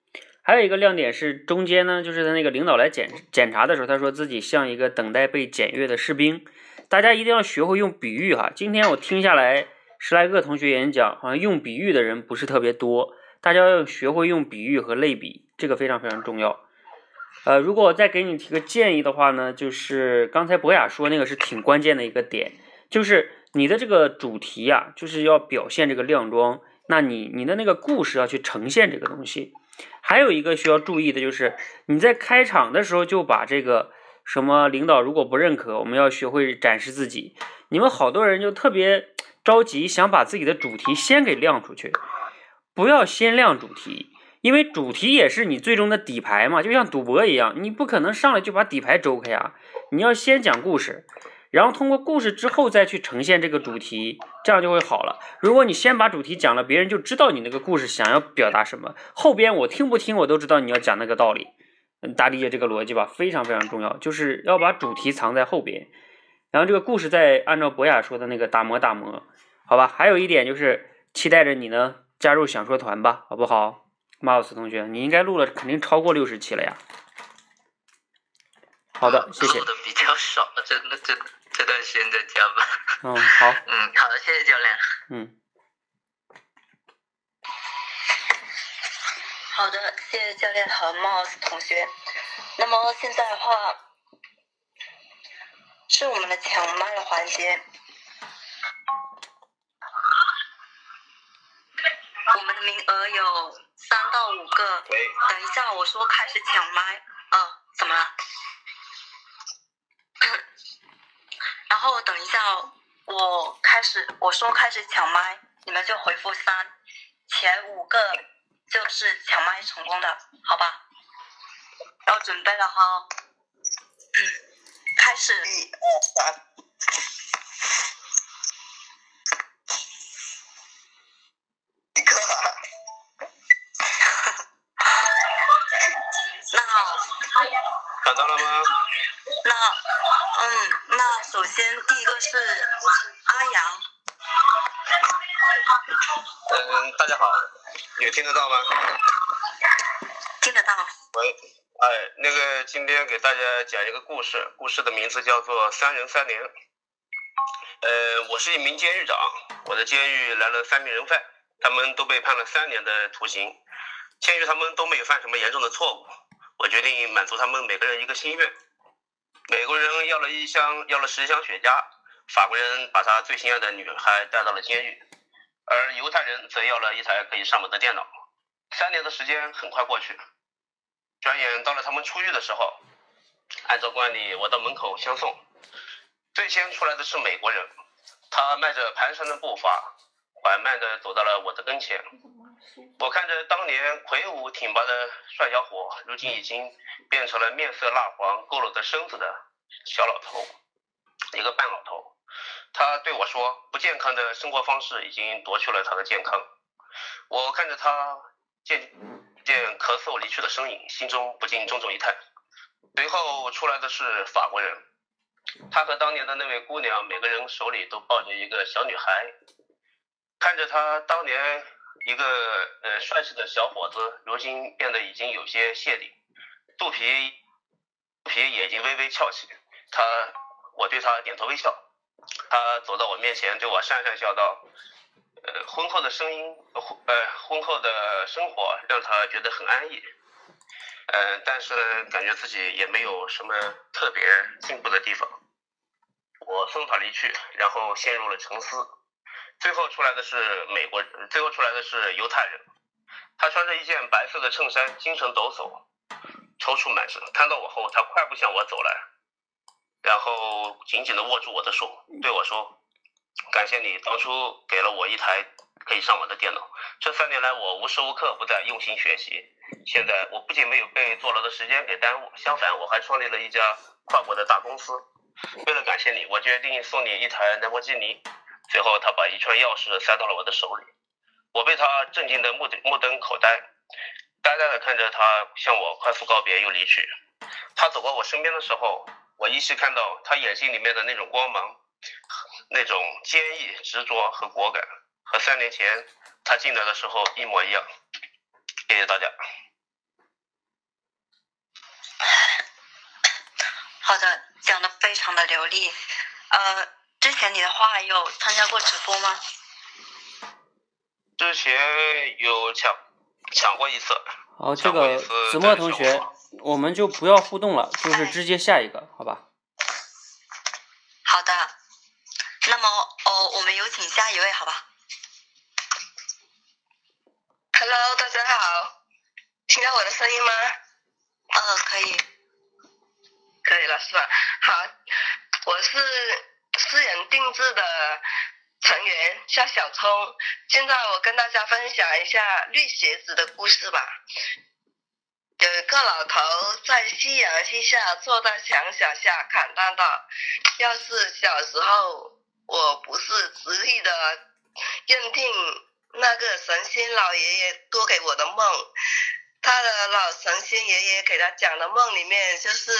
还有一个亮点是中间呢，就是他那个领导来检检查的时候，他说自己像一个等待被检阅的士兵。大家一定要学会用比喻哈。今天我听下来十来个同学演讲，好像用比喻的人不是特别多。大家要学会用比喻和类比，这个非常非常重要。呃，如果我再给你提个建议的话呢，就是刚才博雅说那个是挺关键的一个点，就是你的这个主题呀，就是要表现这个亮装，那你你的那个故事要去呈现这个东西。还有一个需要注意的就是你在开场的时候就把这个什么领导如果不认可，我们要学会展示自己。你们好多人就特别着急，想把自己的主题先给亮出去，不要先亮主题。因为主题也是你最终的底牌嘛，就像赌博一样，你不可能上来就把底牌周开啊！你要先讲故事，然后通过故事之后再去呈现这个主题，这样就会好了。如果你先把主题讲了，别人就知道你那个故事想要表达什么，后边我听不听我都知道你要讲那个道理。大家理解这个逻辑吧？非常非常重要，就是要把主题藏在后边，然后这个故事再按照博雅说的那个打磨打磨，好吧？还有一点就是期待着你呢加入想说团吧，好不好？Mouse 同学，你应该录了，肯定超过六十期了呀。好的，谢谢。录的比较少，这那这这段时间在加班。嗯，好。嗯，好的，谢谢教练。嗯。好的，谢谢教练和 Mouse 同学。那么现在的话，是我们的抢麦的环节。我们的名额有三到五个。等一下，我说开始抢麦。啊，怎么了？<coughs> 然后等一下，我开始我说开始抢麦，你们就回复三，前五个就是抢麦成功的，好吧？要准备了哈。嗯开始。一二三。找到了吗？那，嗯，那首先第一个是阿阳。嗯，大家好，有听得到吗？听得到。喂，哎，那个今天给大家讲一个故事，故事的名字叫做《三人三年》。呃，我是一名监狱长，我的监狱来了三名人犯，他们都被判了三年的徒刑，鉴于他们都没有犯什么严重的错误。我决定满足他们每个人一个心愿。美国人要了一箱，要了十箱雪茄；法国人把他最心爱的女孩带到了监狱，而犹太人则要了一台可以上网的电脑。三年的时间很快过去，转眼到了他们出狱的时候。按照惯例，我到门口相送。最先出来的是美国人，他迈着蹒跚的步伐，缓慢地走到了我的跟前。我看着当年魁梧挺拔的帅小伙，如今已经变成了面色蜡黄、佝偻着身子的小老头，一个半老头。他对我说：“不健康的生活方式已经夺去了他的健康。”我看着他渐渐咳嗽离去的身影，心中不禁重重一叹。随后出来的是法国人，他和当年的那位姑娘，每个人手里都抱着一个小女孩。看着他当年。一个呃帅气的小伙子，如今变得已经有些泄力，肚皮皮也已经微微翘起。他，我对他点头微笑。他走到我面前，对我讪讪笑道：“呃，婚后的声音，呃，婚后的生活让他觉得很安逸。呃，但是呢，感觉自己也没有什么特别进步的地方。”我送他离去，然后陷入了沉思。最后出来的是美国人，最后出来的是犹太人。他穿着一件白色的衬衫，精神抖擞，踌躇满志。看到我后，他快步向我走来，然后紧紧地握住我的手，对我说：“感谢你当初给了我一台可以上网的电脑。这三年来，我无时无刻不在用心学习。现在，我不仅没有被坐牢的时间给耽误，相反，我还创立了一家跨国的大公司。为了感谢你，我决定送你一台兰博基尼。”随后，他把一串钥匙塞到了我的手里，我被他震惊的目瞪目瞪口呆，呆呆地看着他向我快速告别又离去。他走过我身边的时候，我依稀看到他眼睛里面的那种光芒，那种坚毅、执着和果敢，和三年前他进来的时候一模一样。谢谢大家。好的，讲的非常的流利。呃，之前你的话有参加过直播吗？之前有抢抢过一次。好，这个子墨同学，我们就不要互动了，就是直接下一个，好吧？好的，那么哦，我们有请下一位，好吧？Hello，大家好，听到我的声音吗？呃，可以，可以了是吧？好，我是私人定制的。成员夏小聪，现在我跟大家分享一下绿鞋子的故事吧。有一个老头在夕阳西下，坐在墙角下感叹道：“要是小时候我不是执意的认定那个神仙老爷爷多给我的梦，他的老神仙爷爷给他讲的梦里面就是。”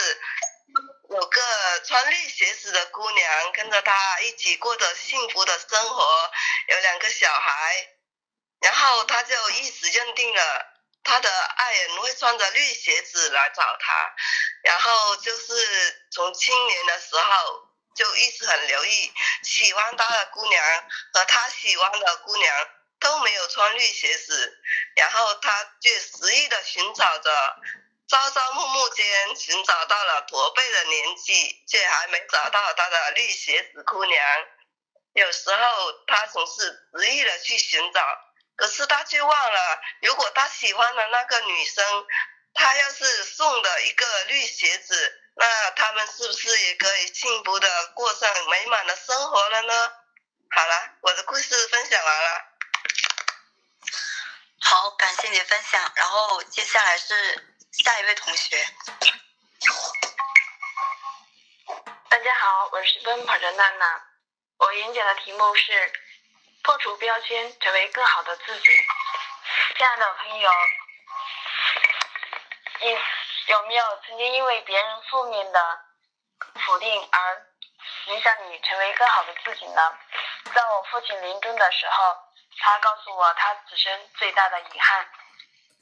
有个穿绿鞋子的姑娘跟着他一起过着幸福的生活，有两个小孩，然后他就一直认定了他的爱人会穿着绿鞋子来找他，然后就是从青年的时候就一直很留意喜欢他的姑娘和他喜欢的姑娘都没有穿绿鞋子，然后他就执意的寻找着。朝朝暮暮间寻找到了驼背的年纪，却还没找到他的绿鞋子姑娘。有时候他总是执意的去寻找，可是他却忘了，如果他喜欢的那个女生，他要是送的一个绿鞋子，那他们是不是也可以幸福的过上美满的生活了呢？好了，我的故事分享完了。好，感谢你的分享。然后接下来是。下一位同学，大家好，我是奔跑的娜娜。我演讲的题目是破除标签，成为更好的自己。亲爱的朋友，你有没有曾经因为别人负面的否定而影响你成为更好的自己呢？在我父亲临终的时候，他告诉我他此生最大的遗憾，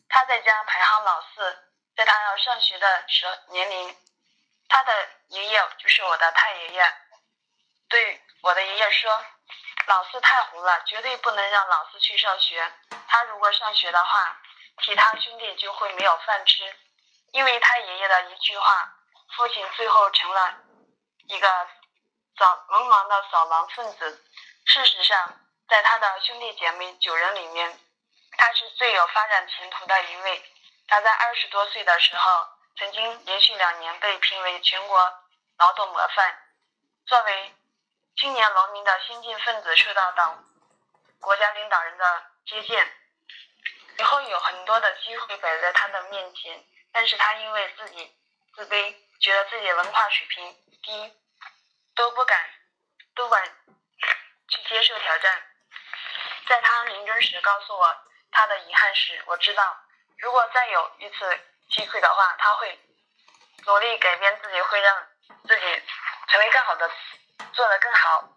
他在家排行老四。在他要上学的时候年龄，他的爷爷就是我的太爷爷，对我的爷爷说：“老四太红了，绝对不能让老四去上学。他如果上学的话，其他兄弟就会没有饭吃。”因为他爷爷的一句话，父亲最后成了一个扫文盲的扫盲分子。事实上，在他的兄弟姐妹九人里面，他是最有发展前途的一位。他在二十多岁的时候，曾经连续两年被评为全国劳动模范。作为青年农民的先进分子，受到党、国家领导人的接见，以后有很多的机会摆在他的面前，但是他因为自己自卑，觉得自己文化水平低，都不敢，都不敢去接受挑战。在他临终时告诉我他的遗憾时，我知道。如果再有一次机会的话，他会努力改变自己，会让自己成为更好的，做得更好。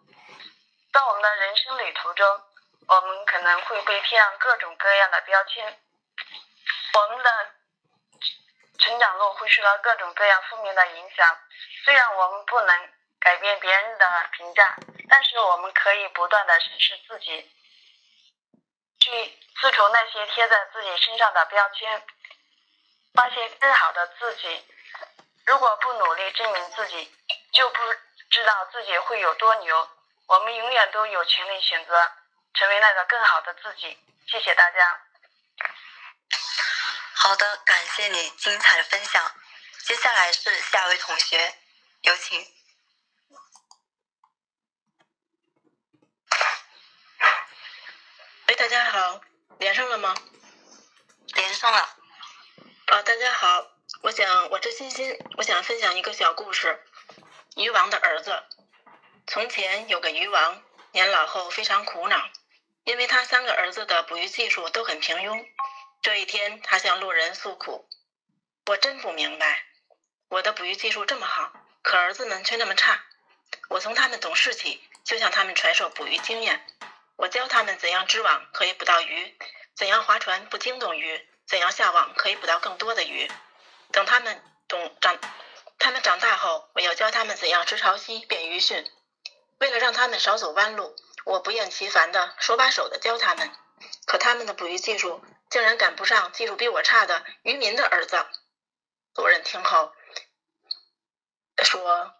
在我们的人生旅途中，我们可能会被贴上各种各样的标签，我们的成长路会受到各种各样负面的影响。虽然我们不能改变别人的评价，但是我们可以不断的审视自己。去撕除那些贴在自己身上的标签，发现更好的自己。如果不努力证明自己，就不知道自己会有多牛。我们永远都有权利选择成为那个更好的自己。谢谢大家。好的，感谢你精彩的分享。接下来是下一位同学，有请。大家好，连上了吗？连上了。啊，大家好，我想我是欣欣，我想分享一个小故事。渔王的儿子，从前有个渔王，年老后非常苦恼，因为他三个儿子的捕鱼技术都很平庸。这一天，他向路人诉苦：“我真不明白，我的捕鱼技术这么好，可儿子们却那么差。我从他们懂事起，就向他们传授捕鱼经验。我教他们怎样织网可以捕到鱼，怎样划船不惊动鱼，怎样下网可以捕到更多的鱼。等他们懂长，他们长大后，我要教他们怎样织潮汐、变鱼汛。为了让他们少走弯路，我不厌其烦的手把手的教他们。可他们的捕鱼技术竟然赶不上技术比我差的渔民的儿子。主任听后说：“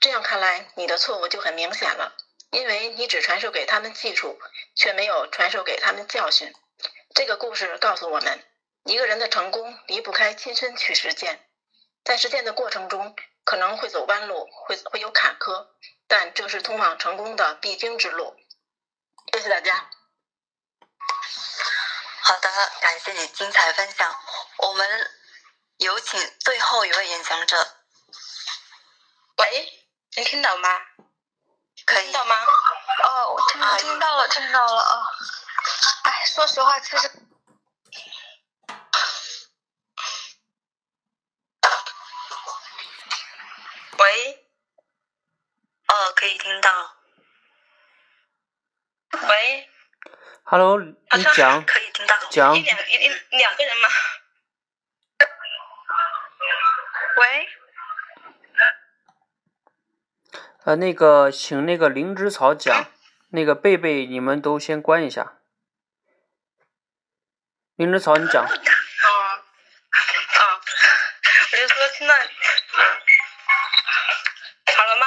这样看来，你的错误就很明显了，因为你只传授给他们技术，却没有传授给他们教训。”这个故事告诉我们，一个人的成功离不开亲身去实践，在实践的过程中可能会走弯路，会会有坎坷，但这是通往成功的必经之路。谢谢大家。好的，感谢你精彩分享。我们有请最后一位演讲者。喂，能听到吗？可以。听到吗？哦，我听听到了，听到了啊。哎，说实话，其实，喂，哦，可以听到。喂。Hello，你讲。可以听到。讲。一两一一两个人吗？喂。呃，那个，请那个灵芝草讲，那个贝贝，你们都先关一下。灵芝草，你讲。啊啊！我就说现在好了吗？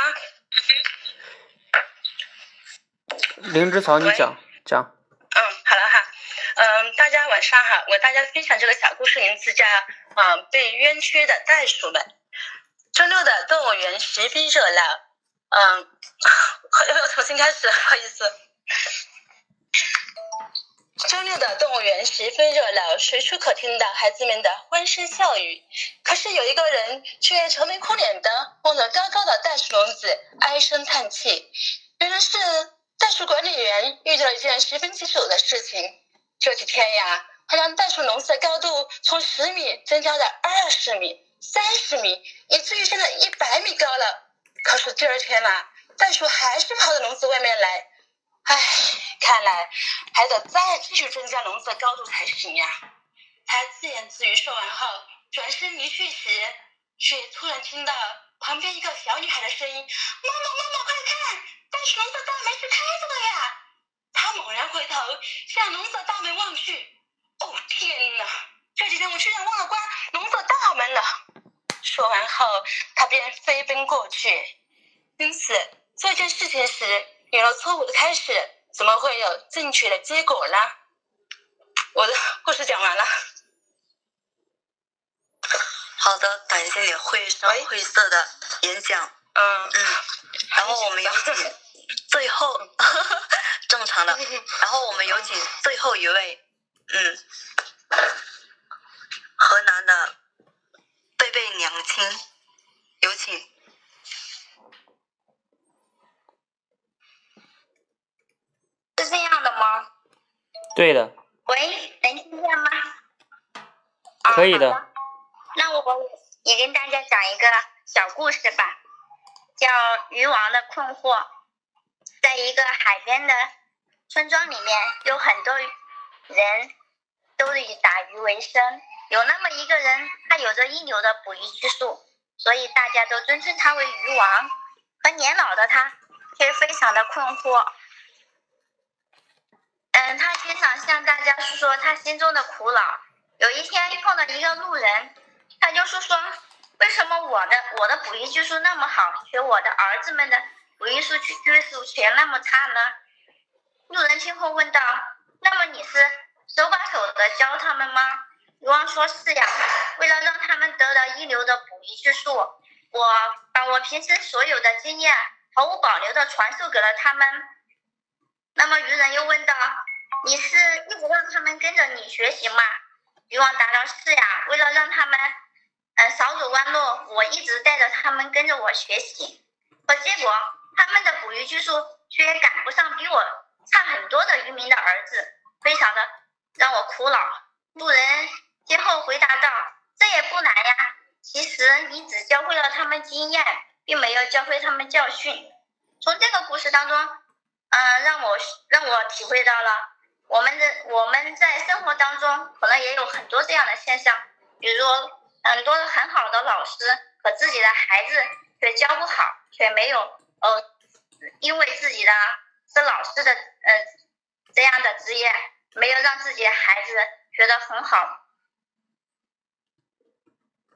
灵芝草，你讲讲。嗯，好了哈。嗯，大家晚上好，我给大家分享这个小故事，名字叫《嗯被冤屈的袋鼠们》。周六的动物园十分热闹。嗯，要不要重新开始？不好意思。周六的动物园十分热闹，随处可听到孩子们的欢声笑语。可是有一个人却愁眉苦脸的望着高高的袋鼠笼子，唉声叹气。原来是袋鼠管理员遇到了一件十分棘手的事情。这几天呀，他将袋鼠笼子的高度从十米增加到二十米、三十米，以至于现在一百米高了。可是第二天啦，袋鼠还是跑到笼子外面来。唉，看来还得再继续增加笼子的高度才行呀。他自言自语说完后，转身离去时，却突然听到旁边一个小女孩的声音：“妈妈，妈妈，快看，袋鼠笼子大门是开着的呀！”他猛然回头向笼子大门望去，哦天哪！这几天我居然忘了关笼子大门了。说完后，他便飞奔过去。因此，这件事情时有了错误的开始，怎么会有正确的结果呢？我的故事讲完了。好的，感谢你绘声绘色的演讲。嗯嗯。然后我们有请最后 <laughs> 正常的，然后我们有请最后一位，嗯，河南的贝贝娘亲，有请。是这样的吗？对的。喂，能听见吗？可以的。那我也跟大家讲一个小故事吧，叫《渔王的困惑》。在一个海边的村庄里面，有很多人都以打鱼为生。有那么一个人，他有着一流的捕鱼技术，所以大家都尊称他为鱼王。可年老的他却非常的困惑。嗯，他经常向大家诉说他心中的苦恼。有一天碰到一个路人，他就是说，为什么我的我的捕鱼技术那么好，却我的儿子们的捕鱼术技术却那么差呢？路人听后问道：“那么你是手把手的教他们吗？”渔王说：“是呀，为了让他们得到一流的捕鱼技术，我把我平时所有的经验毫无保留的传授给了他们。”那么渔人又问道：“你是一直让他们跟着你学习吗？”渔王答道：“是呀，为了让他们，嗯，少走弯路，我一直带着他们跟着我学习。可结果，他们的捕鱼技术却赶不上比我差很多的渔民的儿子，非常的让我苦恼。”路人听后回答道：“这也不难呀，其实你只教会了他们经验，并没有教会他们教训。从这个故事当中，嗯，让我让我体会到了我们的我们在生活当中可能也有很多这样的现象，比如说很多很好的老师和自己的孩子却教不好，却没有呃，因为自己的是老师的呃这样的职业，没有让自己的孩子学得很好。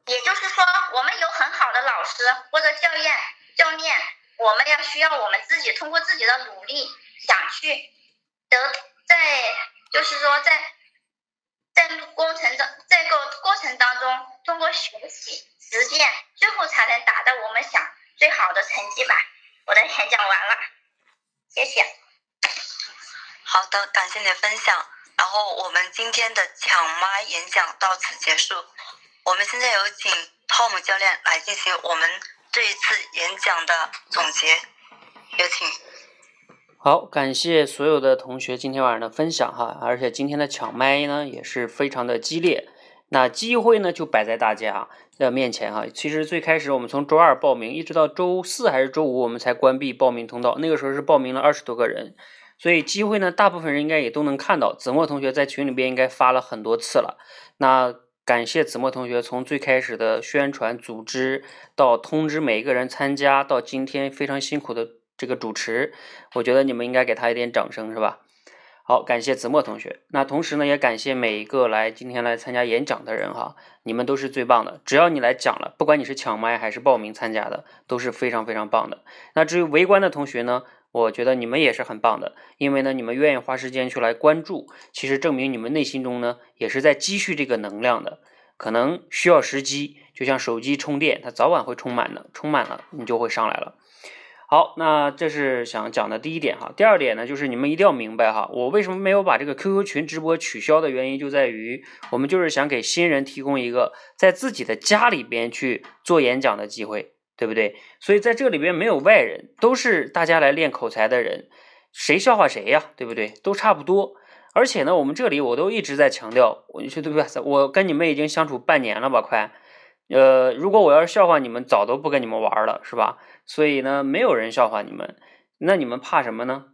也就是说，我们有很好的老师或者教练教练，我们要需要我们自己通过自己的努力，想去得在，就是说在在过程中，这个过程当中，通过学习实践，最后才能达到我们想最好的成绩吧。我的演讲完了，谢谢。好的，感谢你的分享。然后我们今天的抢麦演讲到此结束。我们现在有请 Tom 教练来进行我们这一次演讲的总结，有请。好，感谢所有的同学今天晚上的分享哈，而且今天的抢麦呢也是非常的激烈。那机会呢就摆在大家的面前哈。其实最开始我们从周二报名，一直到周四还是周五，我们才关闭报名通道。那个时候是报名了二十多个人，所以机会呢，大部分人应该也都能看到。子墨同学在群里边应该发了很多次了。那感谢子墨同学从最开始的宣传组织到通知每一个人参加，到今天非常辛苦的这个主持，我觉得你们应该给他一点掌声，是吧？好，感谢子墨同学。那同时呢，也感谢每一个来今天来参加演讲的人哈，你们都是最棒的。只要你来讲了，不管你是抢麦还是报名参加的，都是非常非常棒的。那至于围观的同学呢？我觉得你们也是很棒的，因为呢，你们愿意花时间去来关注，其实证明你们内心中呢，也是在积蓄这个能量的。可能需要时机，就像手机充电，它早晚会充满的，充满了你就会上来了。好，那这是想讲的第一点哈。第二点呢，就是你们一定要明白哈，我为什么没有把这个 QQ 群直播取消的原因，就在于我们就是想给新人提供一个在自己的家里边去做演讲的机会。对不对？所以在这里边没有外人，都是大家来练口才的人，谁笑话谁呀？对不对？都差不多。而且呢，我们这里我都一直在强调，我你说对不对？我跟你们已经相处半年了吧，快。呃，如果我要是笑话你们，早都不跟你们玩了，是吧？所以呢，没有人笑话你们，那你们怕什么呢？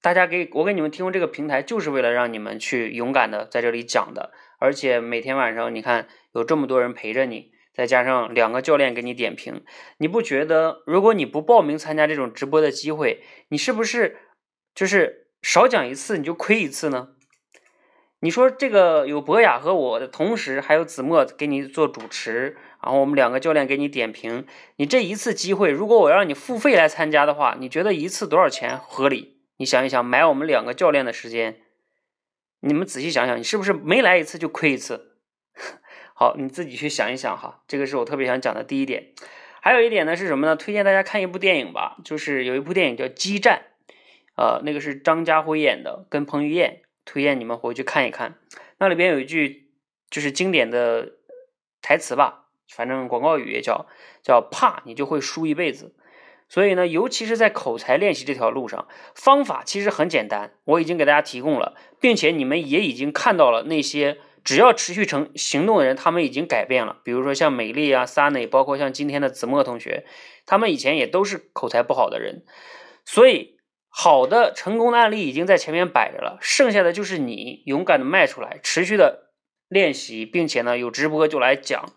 大家给我给你们提供这个平台，就是为了让你们去勇敢的在这里讲的。而且每天晚上，你看有这么多人陪着你。再加上两个教练给你点评，你不觉得如果你不报名参加这种直播的机会，你是不是就是少讲一次你就亏一次呢？你说这个有博雅和我的同时，还有子墨给你做主持，然后我们两个教练给你点评，你这一次机会，如果我让你付费来参加的话，你觉得一次多少钱合理？你想一想，买我们两个教练的时间，你们仔细想想，你是不是没来一次就亏一次？好，你自己去想一想哈，这个是我特别想讲的第一点。还有一点呢是什么呢？推荐大家看一部电影吧，就是有一部电影叫《激战》，呃，那个是张家辉演的，跟彭于晏，推荐你们回去看一看。那里边有一句就是经典的台词吧，反正广告语也叫叫怕你就会输一辈子。所以呢，尤其是在口才练习这条路上，方法其实很简单，我已经给大家提供了，并且你们也已经看到了那些。只要持续成行动的人，他们已经改变了。比如说像美丽啊、Sunny，包括像今天的子墨同学，他们以前也都是口才不好的人。所以，好的成功的案例已经在前面摆着了，剩下的就是你勇敢的迈出来，持续的练习，并且呢有直播就来讲，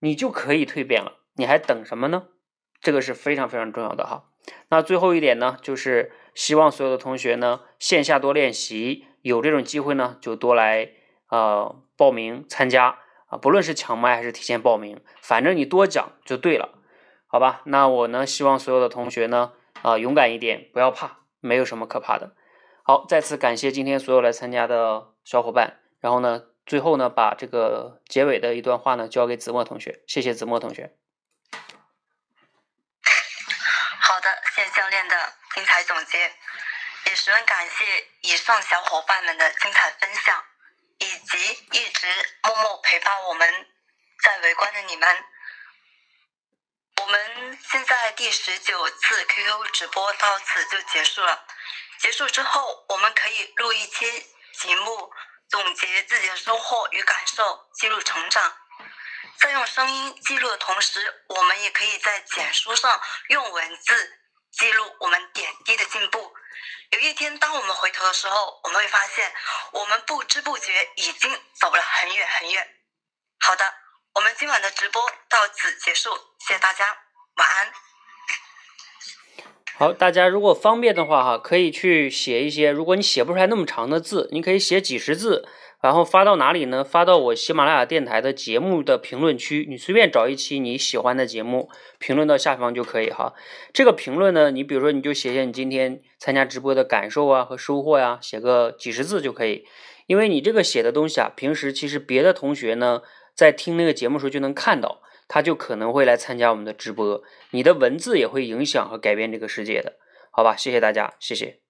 你就可以蜕变了。你还等什么呢？这个是非常非常重要的哈。那最后一点呢，就是希望所有的同学呢线下多练习，有这种机会呢就多来。呃，报名参加啊，不论是抢麦还是提前报名，反正你多讲就对了，好吧？那我呢，希望所有的同学呢，啊，勇敢一点，不要怕，没有什么可怕的。好，再次感谢今天所有来参加的小伙伴。然后呢，最后呢，把这个结尾的一段话呢，交给子墨同学，谢谢子墨同学。好的，谢谢教练的精彩总结，也十分感谢以上小伙伴们的精彩分享。以及一直默默陪伴我们在围观的你们，我们现在第十九次 QQ 直播到此就结束了。结束之后，我们可以录一期节目，总结自己的收获与感受，记录成长。在用声音记录的同时，我们也可以在简书上用文字记录我们点滴的进步。有一天，当我们回头的时候，我们会发现，我们不知不觉已经走了很远很远。好的，我们今晚的直播到此结束，谢谢大家，晚安。好，大家如果方便的话哈，可以去写一些。如果你写不出来那么长的字，你可以写几十字，然后发到哪里呢？发到我喜马拉雅电台的节目的评论区，你随便找一期你喜欢的节目，评论到下方就可以哈。这个评论呢，你比如说你就写写你今天参加直播的感受啊和收获呀，写个几十字就可以。因为你这个写的东西啊，平时其实别的同学呢在听那个节目时候就能看到。他就可能会来参加我们的直播，你的文字也会影响和改变这个世界的，好吧？谢谢大家，谢谢。